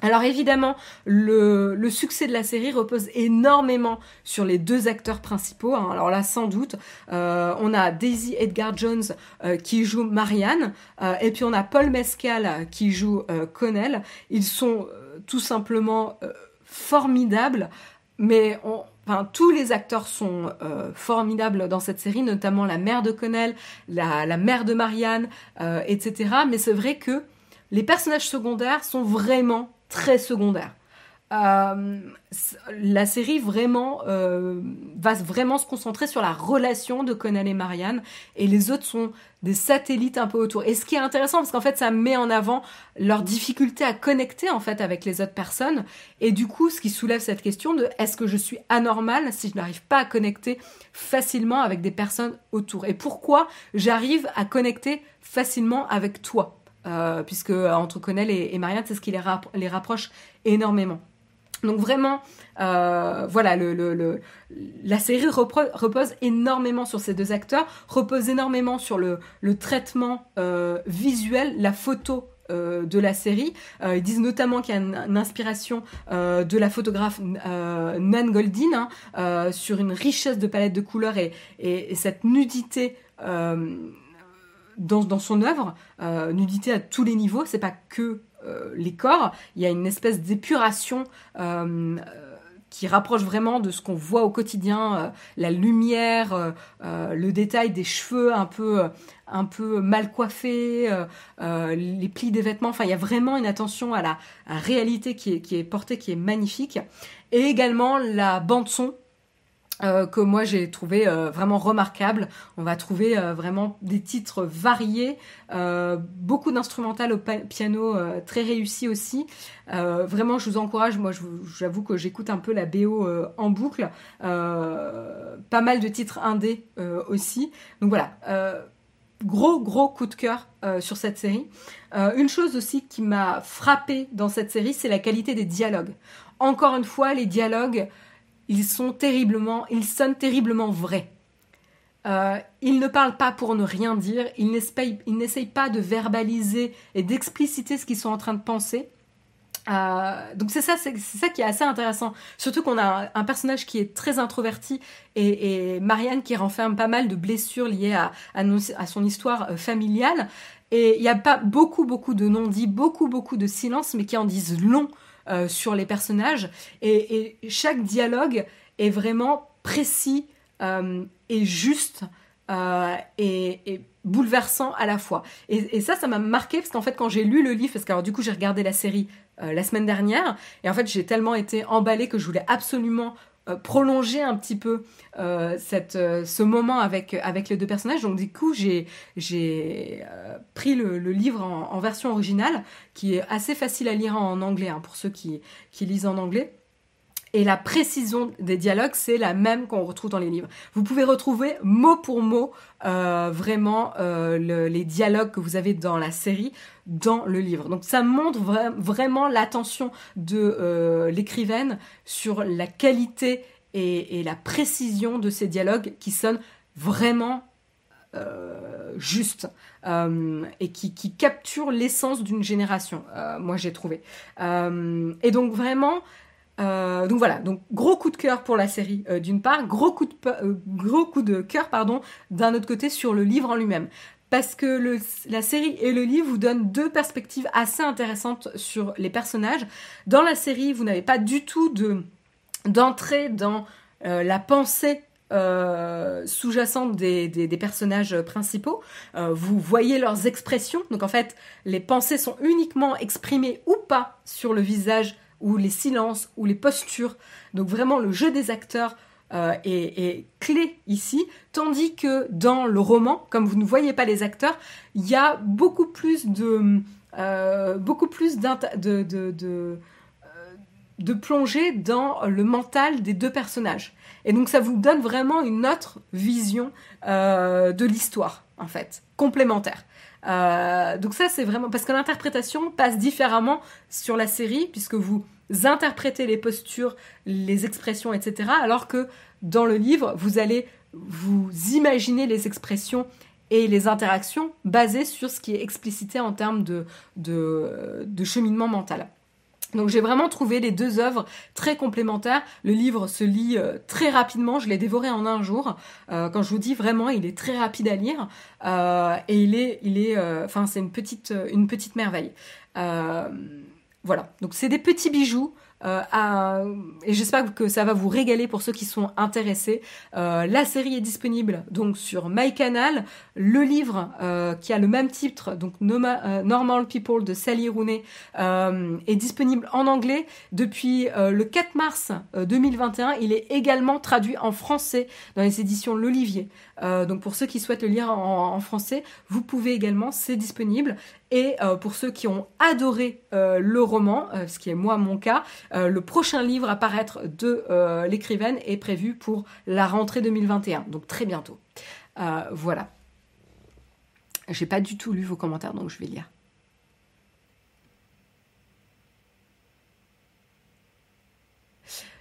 Speaker 1: Alors évidemment, le, succès de la série repose énormément sur les deux acteurs principaux. Hein. Alors là, sans doute, euh, on a Daisy Edgar Jones euh, qui joue Marianne, euh, et puis on a Paul Mescal qui joue Connell. Ils sont tout simplement formidables, mais tous les acteurs sont formidables dans cette série, notamment la mère de Connell, la, mère de Marianne, etc. Mais c'est vrai que les personnages secondaires sont vraiment très secondaire. Euh, la série vraiment euh, va vraiment se concentrer sur la relation de Conan et Marianne et les autres sont des satellites un peu autour. Et ce qui est intéressant parce qu'en fait ça met en avant leur difficulté à connecter en fait avec les autres personnes et du coup ce qui soulève cette question de est-ce que je suis anormal si je n'arrive pas à connecter facilement avec des personnes autour? Et pourquoi j'arrive à connecter facilement avec toi? Euh, puisque euh, entre Connell et, et Marianne, c'est ce qui les, les, rapproche énormément. Donc vraiment, euh, voilà, la série repose énormément sur ces deux acteurs, repose énormément sur le, traitement visuel, la photo de la série. ils disent notamment qu'il y a une, inspiration de la photographe Nan Goldin hein, sur une richesse de palette de couleurs et cette nudité dans, son œuvre, nudité à tous les niveaux, c'est pas que les corps, il y a une espèce d'épuration qui rapproche vraiment de ce qu'on voit au quotidien, euh, la lumière, euh, euh, le détail des cheveux un peu, un peu mal coiffés, les plis des vêtements. Enfin, il y a vraiment une attention à la, réalité qui est, qui est portée, qui est magnifique. Et également la bande son euh, que moi j'ai trouvé euh, vraiment remarquable. On va trouver euh, vraiment des titres variés, beaucoup d'instrumental au piano très réussi aussi. vraiment, je vous encourage. Moi, j'avoue que j'écoute un peu la BO en boucle. pas mal de titres indés aussi. Donc voilà. Gros gros coup de cœur sur cette série. une chose aussi qui m'a frappé dans cette série, c'est la qualité des dialogues. Encore une fois, les dialogues ils sont terriblement, ils sonnent terriblement vrais. Euh, ils ne parlent pas pour ne rien dire, ils n'essayent pas de verbaliser et d'expliciter ce qu'ils sont en train de penser. Euh, donc c'est ça, c'est ça qui est assez intéressant. Surtout qu'on a un, personnage qui est très introverti et, Marianne qui renferme pas mal de blessures liées à, son histoire euh, familiale. Et il n'y a pas beaucoup, beaucoup de non-dits, beaucoup, beaucoup de silence, mais qui en disent long euh, sur les personnages. Et, chaque dialogue est vraiment précis euh, et juste euh, et, bouleversant à la fois. Et, ça, ça m'a marqué parce qu'en fait, quand j'ai lu le livre, parce que du coup, j'ai regardé la série la semaine dernière, et en fait, j'ai tellement été emballée que je voulais absolument prolonger un petit peu euh, euh, ce moment avec, avec les deux personnages. Donc du coup, j'ai, j'ai pris le, livre en, version originale, qui est assez facile à lire en anglais, hein, pour ceux qui, qui lisent en anglais. Et la précision des dialogues, c'est la même qu'on retrouve dans les livres. Vous pouvez retrouver mot pour mot euh, vraiment euh, les dialogues que vous avez dans la série dans le livre. Donc ça montre vraiment l'attention de euh, l'écrivaine sur la qualité et, la précision de ces dialogues qui sonnent vraiment justes et qui capturent l'essence d'une génération, moi j'ai trouvé. et donc vraiment, euh, donc voilà, donc gros coup de cœur pour la série euh, d'une part, gros coup de euh, gros coup de cœur pardon d'un autre côté sur le livre en lui-même parce que la série et le livre vous donnent deux perspectives assez intéressantes sur les personnages. Dans la série, vous n'avez pas du tout de d'entrée dans la pensée sous-jacente des, personnages principaux. vous voyez leurs expressions. Donc en fait, les pensées sont uniquement exprimées ou pas sur le visage ou les silences, ou les postures. Donc vraiment le jeu des acteurs euh, est, clé ici, tandis que dans le roman, comme vous ne voyez pas les acteurs, il y a beaucoup plus de euh, beaucoup plus de, de, de, euh, de plonger dans le mental des deux personnages. Et donc ça vous donne vraiment une autre vision de l'histoire, en fait, complémentaire. donc ça c'est vraiment parce que l'interprétation passe différemment sur la série puisque vous interpréter les postures, les expressions, etc. Alors que dans le livre, vous allez vous imaginer les expressions et les interactions basées sur ce qui est explicité en termes de, cheminement mental. Donc j'ai vraiment trouvé les deux œuvres très complémentaires. Le livre se lit euh, très rapidement, je l'ai dévoré en un jour. Euh, quand je vous dis vraiment, il est très rapide à lire euh, et il est, il est, enfin c'est une petite merveille. Voilà, donc c'est des petits bijoux. Euh, et j'espère que ça va vous régaler pour ceux qui sont intéressés. Euh, la série est disponible donc sur MyCanal. Le livre euh, qui a le même titre, donc Normal People de Sally Rooney, est disponible en anglais depuis le 4 mars 2021. Il est également traduit en français dans les éditions L'Olivier. Donc pour ceux qui souhaitent le lire en, français, vous pouvez également, c'est disponible. Et euh, pour ceux qui ont adoré euh, le roman, euh, ce qui est moi mon cas, le prochain livre à paraître de l'écrivaine est prévu pour la rentrée 2021, donc très bientôt. voilà. J'ai pas du tout lu vos commentaires, donc je vais lire.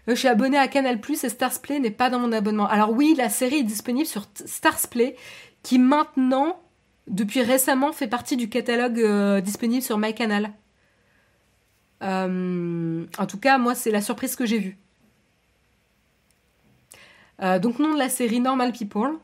Speaker 1: Je suis abonné à Canal Plus et Starsplay n'est pas dans mon abonnement. Alors oui, la série est disponible sur Starsplay qui maintenant depuis récemment, fait partie du catalogue disponible sur MyCanal. en tout cas, moi, c'est la surprise que j'ai vue. donc, nom de la série Normal People.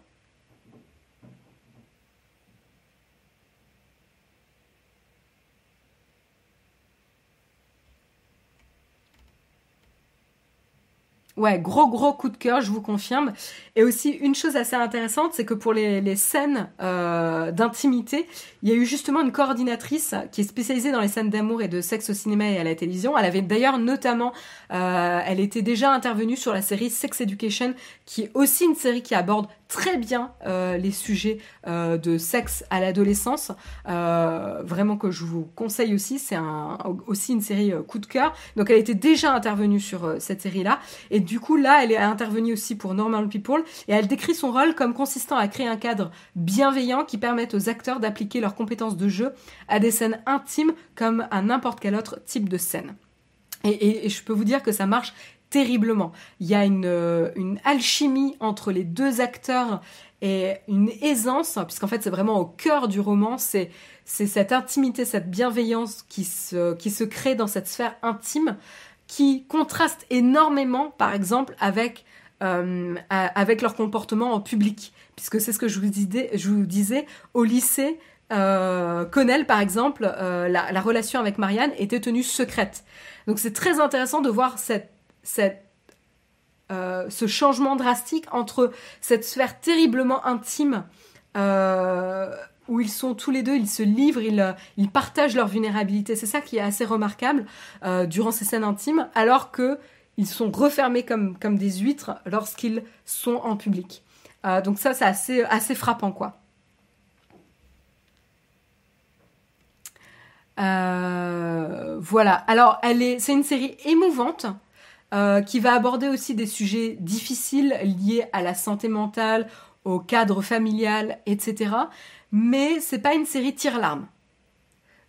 Speaker 1: Ouais, gros gros coup de cœur, je vous confirme. Et aussi une chose assez intéressante, c'est que pour les, scènes euh, d'intimité, il y a eu justement une coordinatrice qui est spécialisée dans les scènes d'amour et de sexe au cinéma et à la télévision. Elle avait d'ailleurs notamment, euh, elle était déjà intervenue sur la série Sex Education, qui est aussi une série qui aborde très bien euh, les sujets de sexe à l'adolescence. Vraiment que je vous conseille aussi. C'est aussi une série coup de cœur. Donc elle était déjà intervenue sur cette série-là. Du coup là, elle est intervenue aussi pour Normal People. Et elle décrit son rôle comme consistant à créer un cadre bienveillant qui permette aux acteurs d'appliquer leurs compétences de jeu à des scènes intimes comme à n'importe quel autre type de scène. Et, je peux vous dire que ça marche terriblement. Il y a une, euh, une alchimie entre les deux acteurs et une aisance, puisqu'en fait c'est vraiment au cœur du roman, c'est cette intimité, cette bienveillance qui se crée dans cette sphère intime, qui contraste énormément, par exemple, avec, euh, avec leur comportement en public, puisque c'est ce que je vous disais, je vous disais au lycée. Euh, Connell, par exemple, euh, la, la relation avec Marianne était tenue secrète. Donc c'est très intéressant de voir cette euh, ce changement drastique entre cette sphère terriblement intime où ils sont tous les deux, ils se livrent, ils, ils partagent leur vulnérabilité. C'est ça qui est assez remarquable euh, durant ces scènes intimes, alors que ils sont refermés comme, des huîtres lorsqu'ils sont en public. donc ça, c'est assez, frappant, quoi. voilà. Alors, c'est une série émouvante. Euh, qui va aborder aussi des sujets difficiles liés à la santé mentale, au cadre familial, etc. Mais c'est pas une série tire-larme.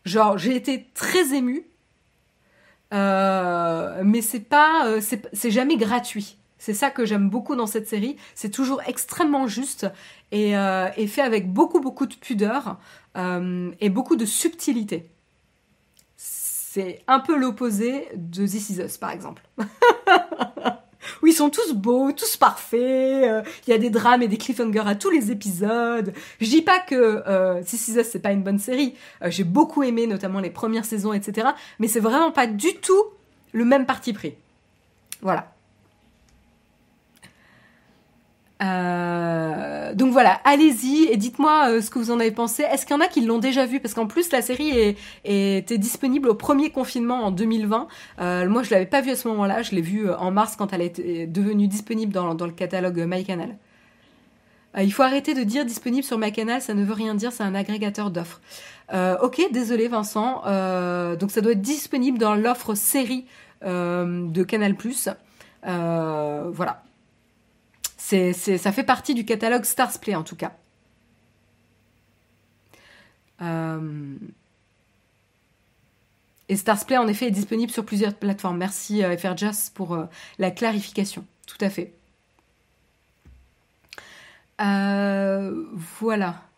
Speaker 1: Genre, j'ai été très émue, euh, mais c'est pas, euh, c'est jamais gratuit. C'est ça que j'aime beaucoup dans cette série. C'est toujours extrêmement juste et, et, fait avec beaucoup beaucoup de pudeur et beaucoup de subtilité. C'est un peu l'opposé de This par exemple. où ils sont tous beaux, tous parfaits, euh, il y a des drames et des cliffhangers à tous les épisodes. Je dis pas que euh, c'est pas une bonne série, euh, j'ai beaucoup aimé notamment les premières saisons, etc. Mais c'est vraiment pas du tout le même parti pris. Voilà. Euh, donc voilà, allez-y et dites-moi euh, ce que vous en avez pensé. Est-ce qu'il y en a qui l'ont déjà vu? Parce qu'en plus, la série était disponible au premier confinement en 2020. Euh, moi, je l'avais pas vue à ce moment-là. Je l'ai vue en mars quand elle est devenue disponible dans, dans le catalogue MyCanal. il faut arrêter de dire disponible sur MyCanal, ça ne veut rien dire, c'est un agrégateur d'offres. ok, désolé Vincent. donc ça doit être disponible dans l'offre série de Canal+. voilà ça fait partie du catalogue Starsplay en tout cas. Euh, et Starsplay en effet est disponible sur plusieurs plateformes. Merci euh, pour euh, la clarification. Tout à fait. voilà.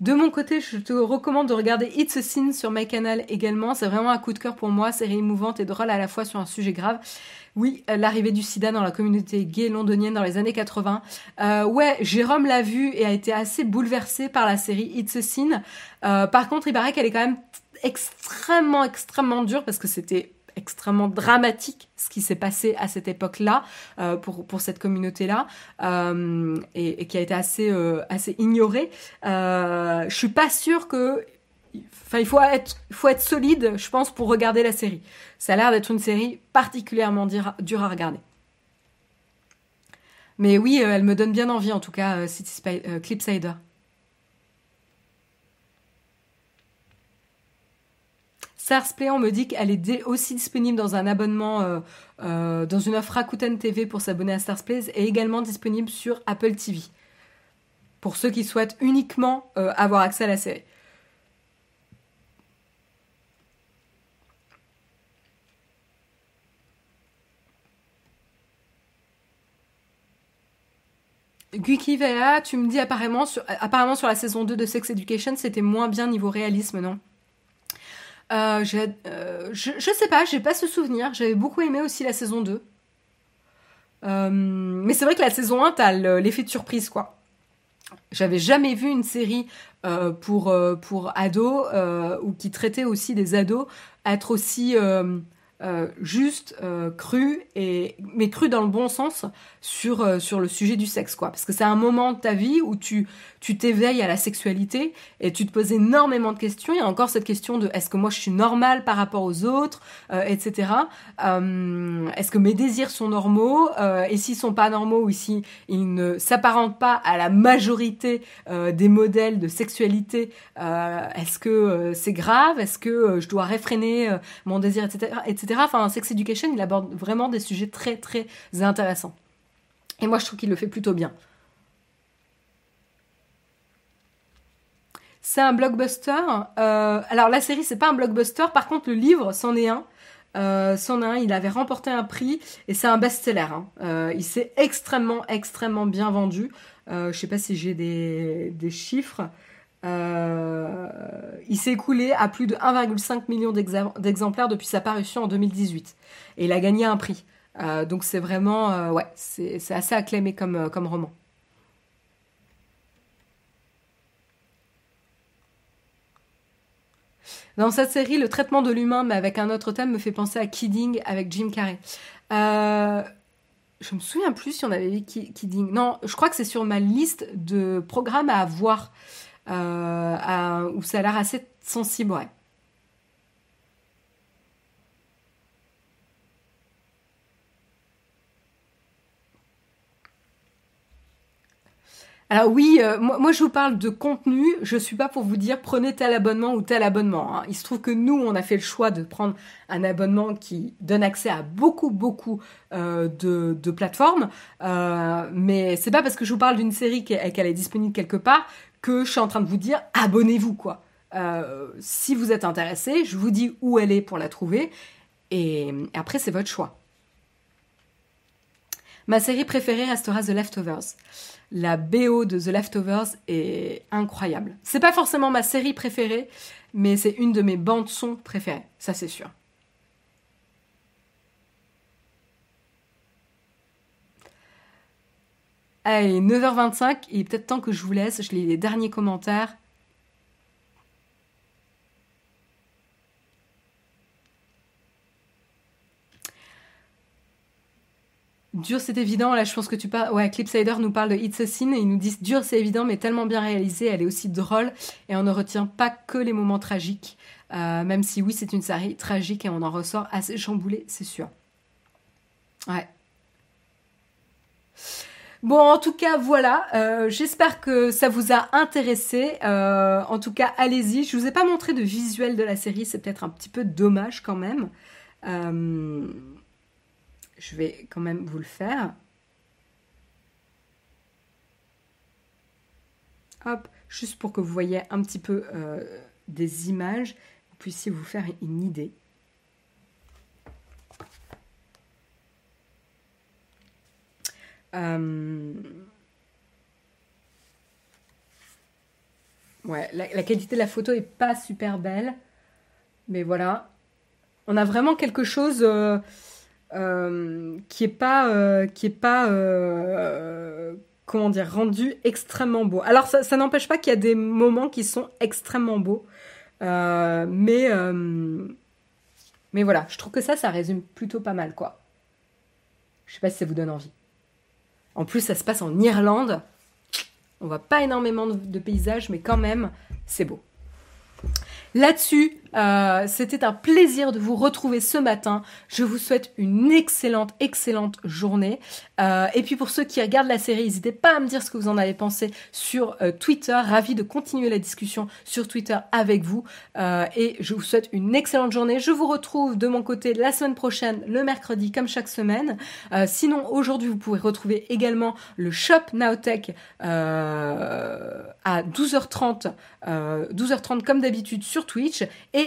Speaker 1: De mon côté, je te recommande de regarder It's a Sin sur my canal également. C'est vraiment un coup de cœur pour moi, série émouvante et drôle à la fois sur un sujet grave. Oui, l'arrivée du sida dans la communauté gay londonienne dans les années 80. Euh, ouais, Jérôme l'a vu et a été assez bouleversé par la série It's a Sin. Euh, par contre, il paraît qu'elle est quand même extrêmement, extrêmement dure parce que c'était extrêmement dramatique ce qui s'est passé à cette époque-là euh, pour, cette communauté-là euh, et, qui a été assez, euh, assez ignorée. Je suis pas sûre que Enfin, il faut être, solide, je pense, pour regarder la série. Ça a l'air d'être une série particulièrement dure à regarder. Mais oui, elle me donne bien envie, en tout cas, Clipsider. Play, on me dit qu'elle est aussi disponible dans un abonnement, euh, euh, dans une offre Rakuten TV pour s'abonner à Starsplay et également disponible sur Apple TV. Pour ceux qui souhaitent uniquement euh, avoir accès à la série. Guki Vea, tu me dis apparemment sur, apparemment sur la saison 2 de Sex Education, c'était moins bien niveau réalisme, non? Euh, euh, je, je sais pas, j'ai pas ce souvenir. J'avais beaucoup aimé aussi la saison 2. Euh, mais c'est vrai que la saison 1, t'as l'effet de surprise, quoi. J'avais jamais vu une série pour, pour ados ou qui traitait aussi des ados être aussi juste, cru, mais cru dans le bon sens sur, euh, sur le sujet du sexe, quoi. Parce que c'est un moment de ta vie où tu tu t'éveilles à la sexualité et tu te poses énormément de questions. Il y a encore cette question de est-ce que moi je suis normale par rapport aux autres, etc. est-ce que mes désirs sont normaux Et s'ils sont pas normaux ou si ils ne s'apparentent pas à la majorité des modèles de sexualité, est-ce que c'est grave? Est-ce que je dois réfréner mon désir, etc., etc. Enfin, Sex Education, il aborde vraiment des sujets très très intéressants. Et moi, je trouve qu'il le fait plutôt bien. C'est un blockbuster. Euh, alors la série, c'est pas un blockbuster. Par contre, le livre, c'en est un. Euh, c'en est un. Il avait remporté un prix et c'est un best-seller. Hein. Euh, il s'est extrêmement, extrêmement bien vendu. je sais pas si j'ai des, des chiffres. Il s'est écoulé à plus de 1,5 million d'exemplaires depuis sa parution en 2018. Et il a gagné un prix. Euh, donc c'est vraiment, euh, ouais, c'est assez acclamé comme, comme roman. Dans cette série, le traitement de l'humain, mais avec un autre thème, me fait penser à Kidding avec Jim Carrey. je me souviens plus si on avait vu Kidding. Non, je crois que c'est sur ma liste de programmes à voir. Euh, où ça a l'air assez sensible, ouais. Alors oui, euh, moi, je vous parle de contenu, je suis pas pour vous dire prenez tel abonnement ou tel abonnement. Hein. Il se trouve que nous, on a fait le choix de prendre un abonnement qui donne accès à beaucoup, beaucoup euh, de, plateformes. Euh, mais c'est pas parce que je vous parle d'une série qu'elle est disponible quelque part que je suis en train de vous dire abonnez-vous quoi. Si vous êtes intéressé, je vous dis où elle est pour la trouver et après c'est votre choix. Ma série préférée restera The Leftovers. La BO de The Leftovers est incroyable. C'est pas forcément ma série préférée, mais c'est une de mes bandes son préférées, ça c'est sûr. Allez, 9h25, il est peut-être temps que je vous laisse. Je lis les derniers commentaires. Dur, c'est évident. Là, je pense que tu parles. Ouais, Clipsider nous parle de It's a Sin et ils nous disent dur, c'est évident, mais tellement bien réalisé. Elle est aussi drôle et on ne retient pas que les moments tragiques. Euh, même si oui, c'est une série tragique et on en ressort assez chamboulé, c'est sûr. Ouais. Bon, en tout cas, voilà. Euh, j'espère que ça vous a intéressé. Euh, en tout cas, allez-y. Je vous ai pas montré de visuel de la série. C'est peut-être un petit peu dommage quand même. Euh, je vais quand même vous le faire. Hop, juste pour que vous voyez un petit peu des images, vous puissiez vous faire une idée. Euh, ouais, la, qualité de la photo est pas super belle, mais voilà. On a vraiment quelque chose euh, euh, qui est pas, qui est pas, comment dire, rendu extrêmement beau. Alors ça, n'empêche pas qu'il y a des moments qui sont extrêmement beaux, mais mais voilà, je trouve que ça, ça résume plutôt pas mal, quoi. Je sais pas si ça vous donne envie. En plus, ça se passe en Irlande. On voit pas énormément de paysages, mais quand même, c'est beau. Là-dessus, euh, c'était un plaisir de vous retrouver ce matin. Je vous souhaite une excellente, excellente journée. Euh, et puis pour ceux qui regardent la série, n'hésitez pas à me dire ce que vous en avez pensé sur euh, Twitter. Ravi de continuer la discussion sur Twitter avec vous. et je vous souhaite une excellente journée. Je vous retrouve de mon côté la semaine prochaine, le mercredi, comme chaque semaine. sinon, aujourd'hui, vous pouvez retrouver également le Shop Nowtech à 12h30, 12h30 comme d'habitude sur Twitch.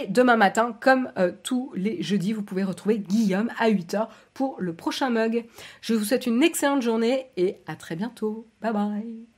Speaker 1: Demain matin, comme tous les jeudis, vous pouvez retrouver Guillaume à 8h pour le prochain mug. Je vous souhaite une excellente journée et à très bientôt. Bye bye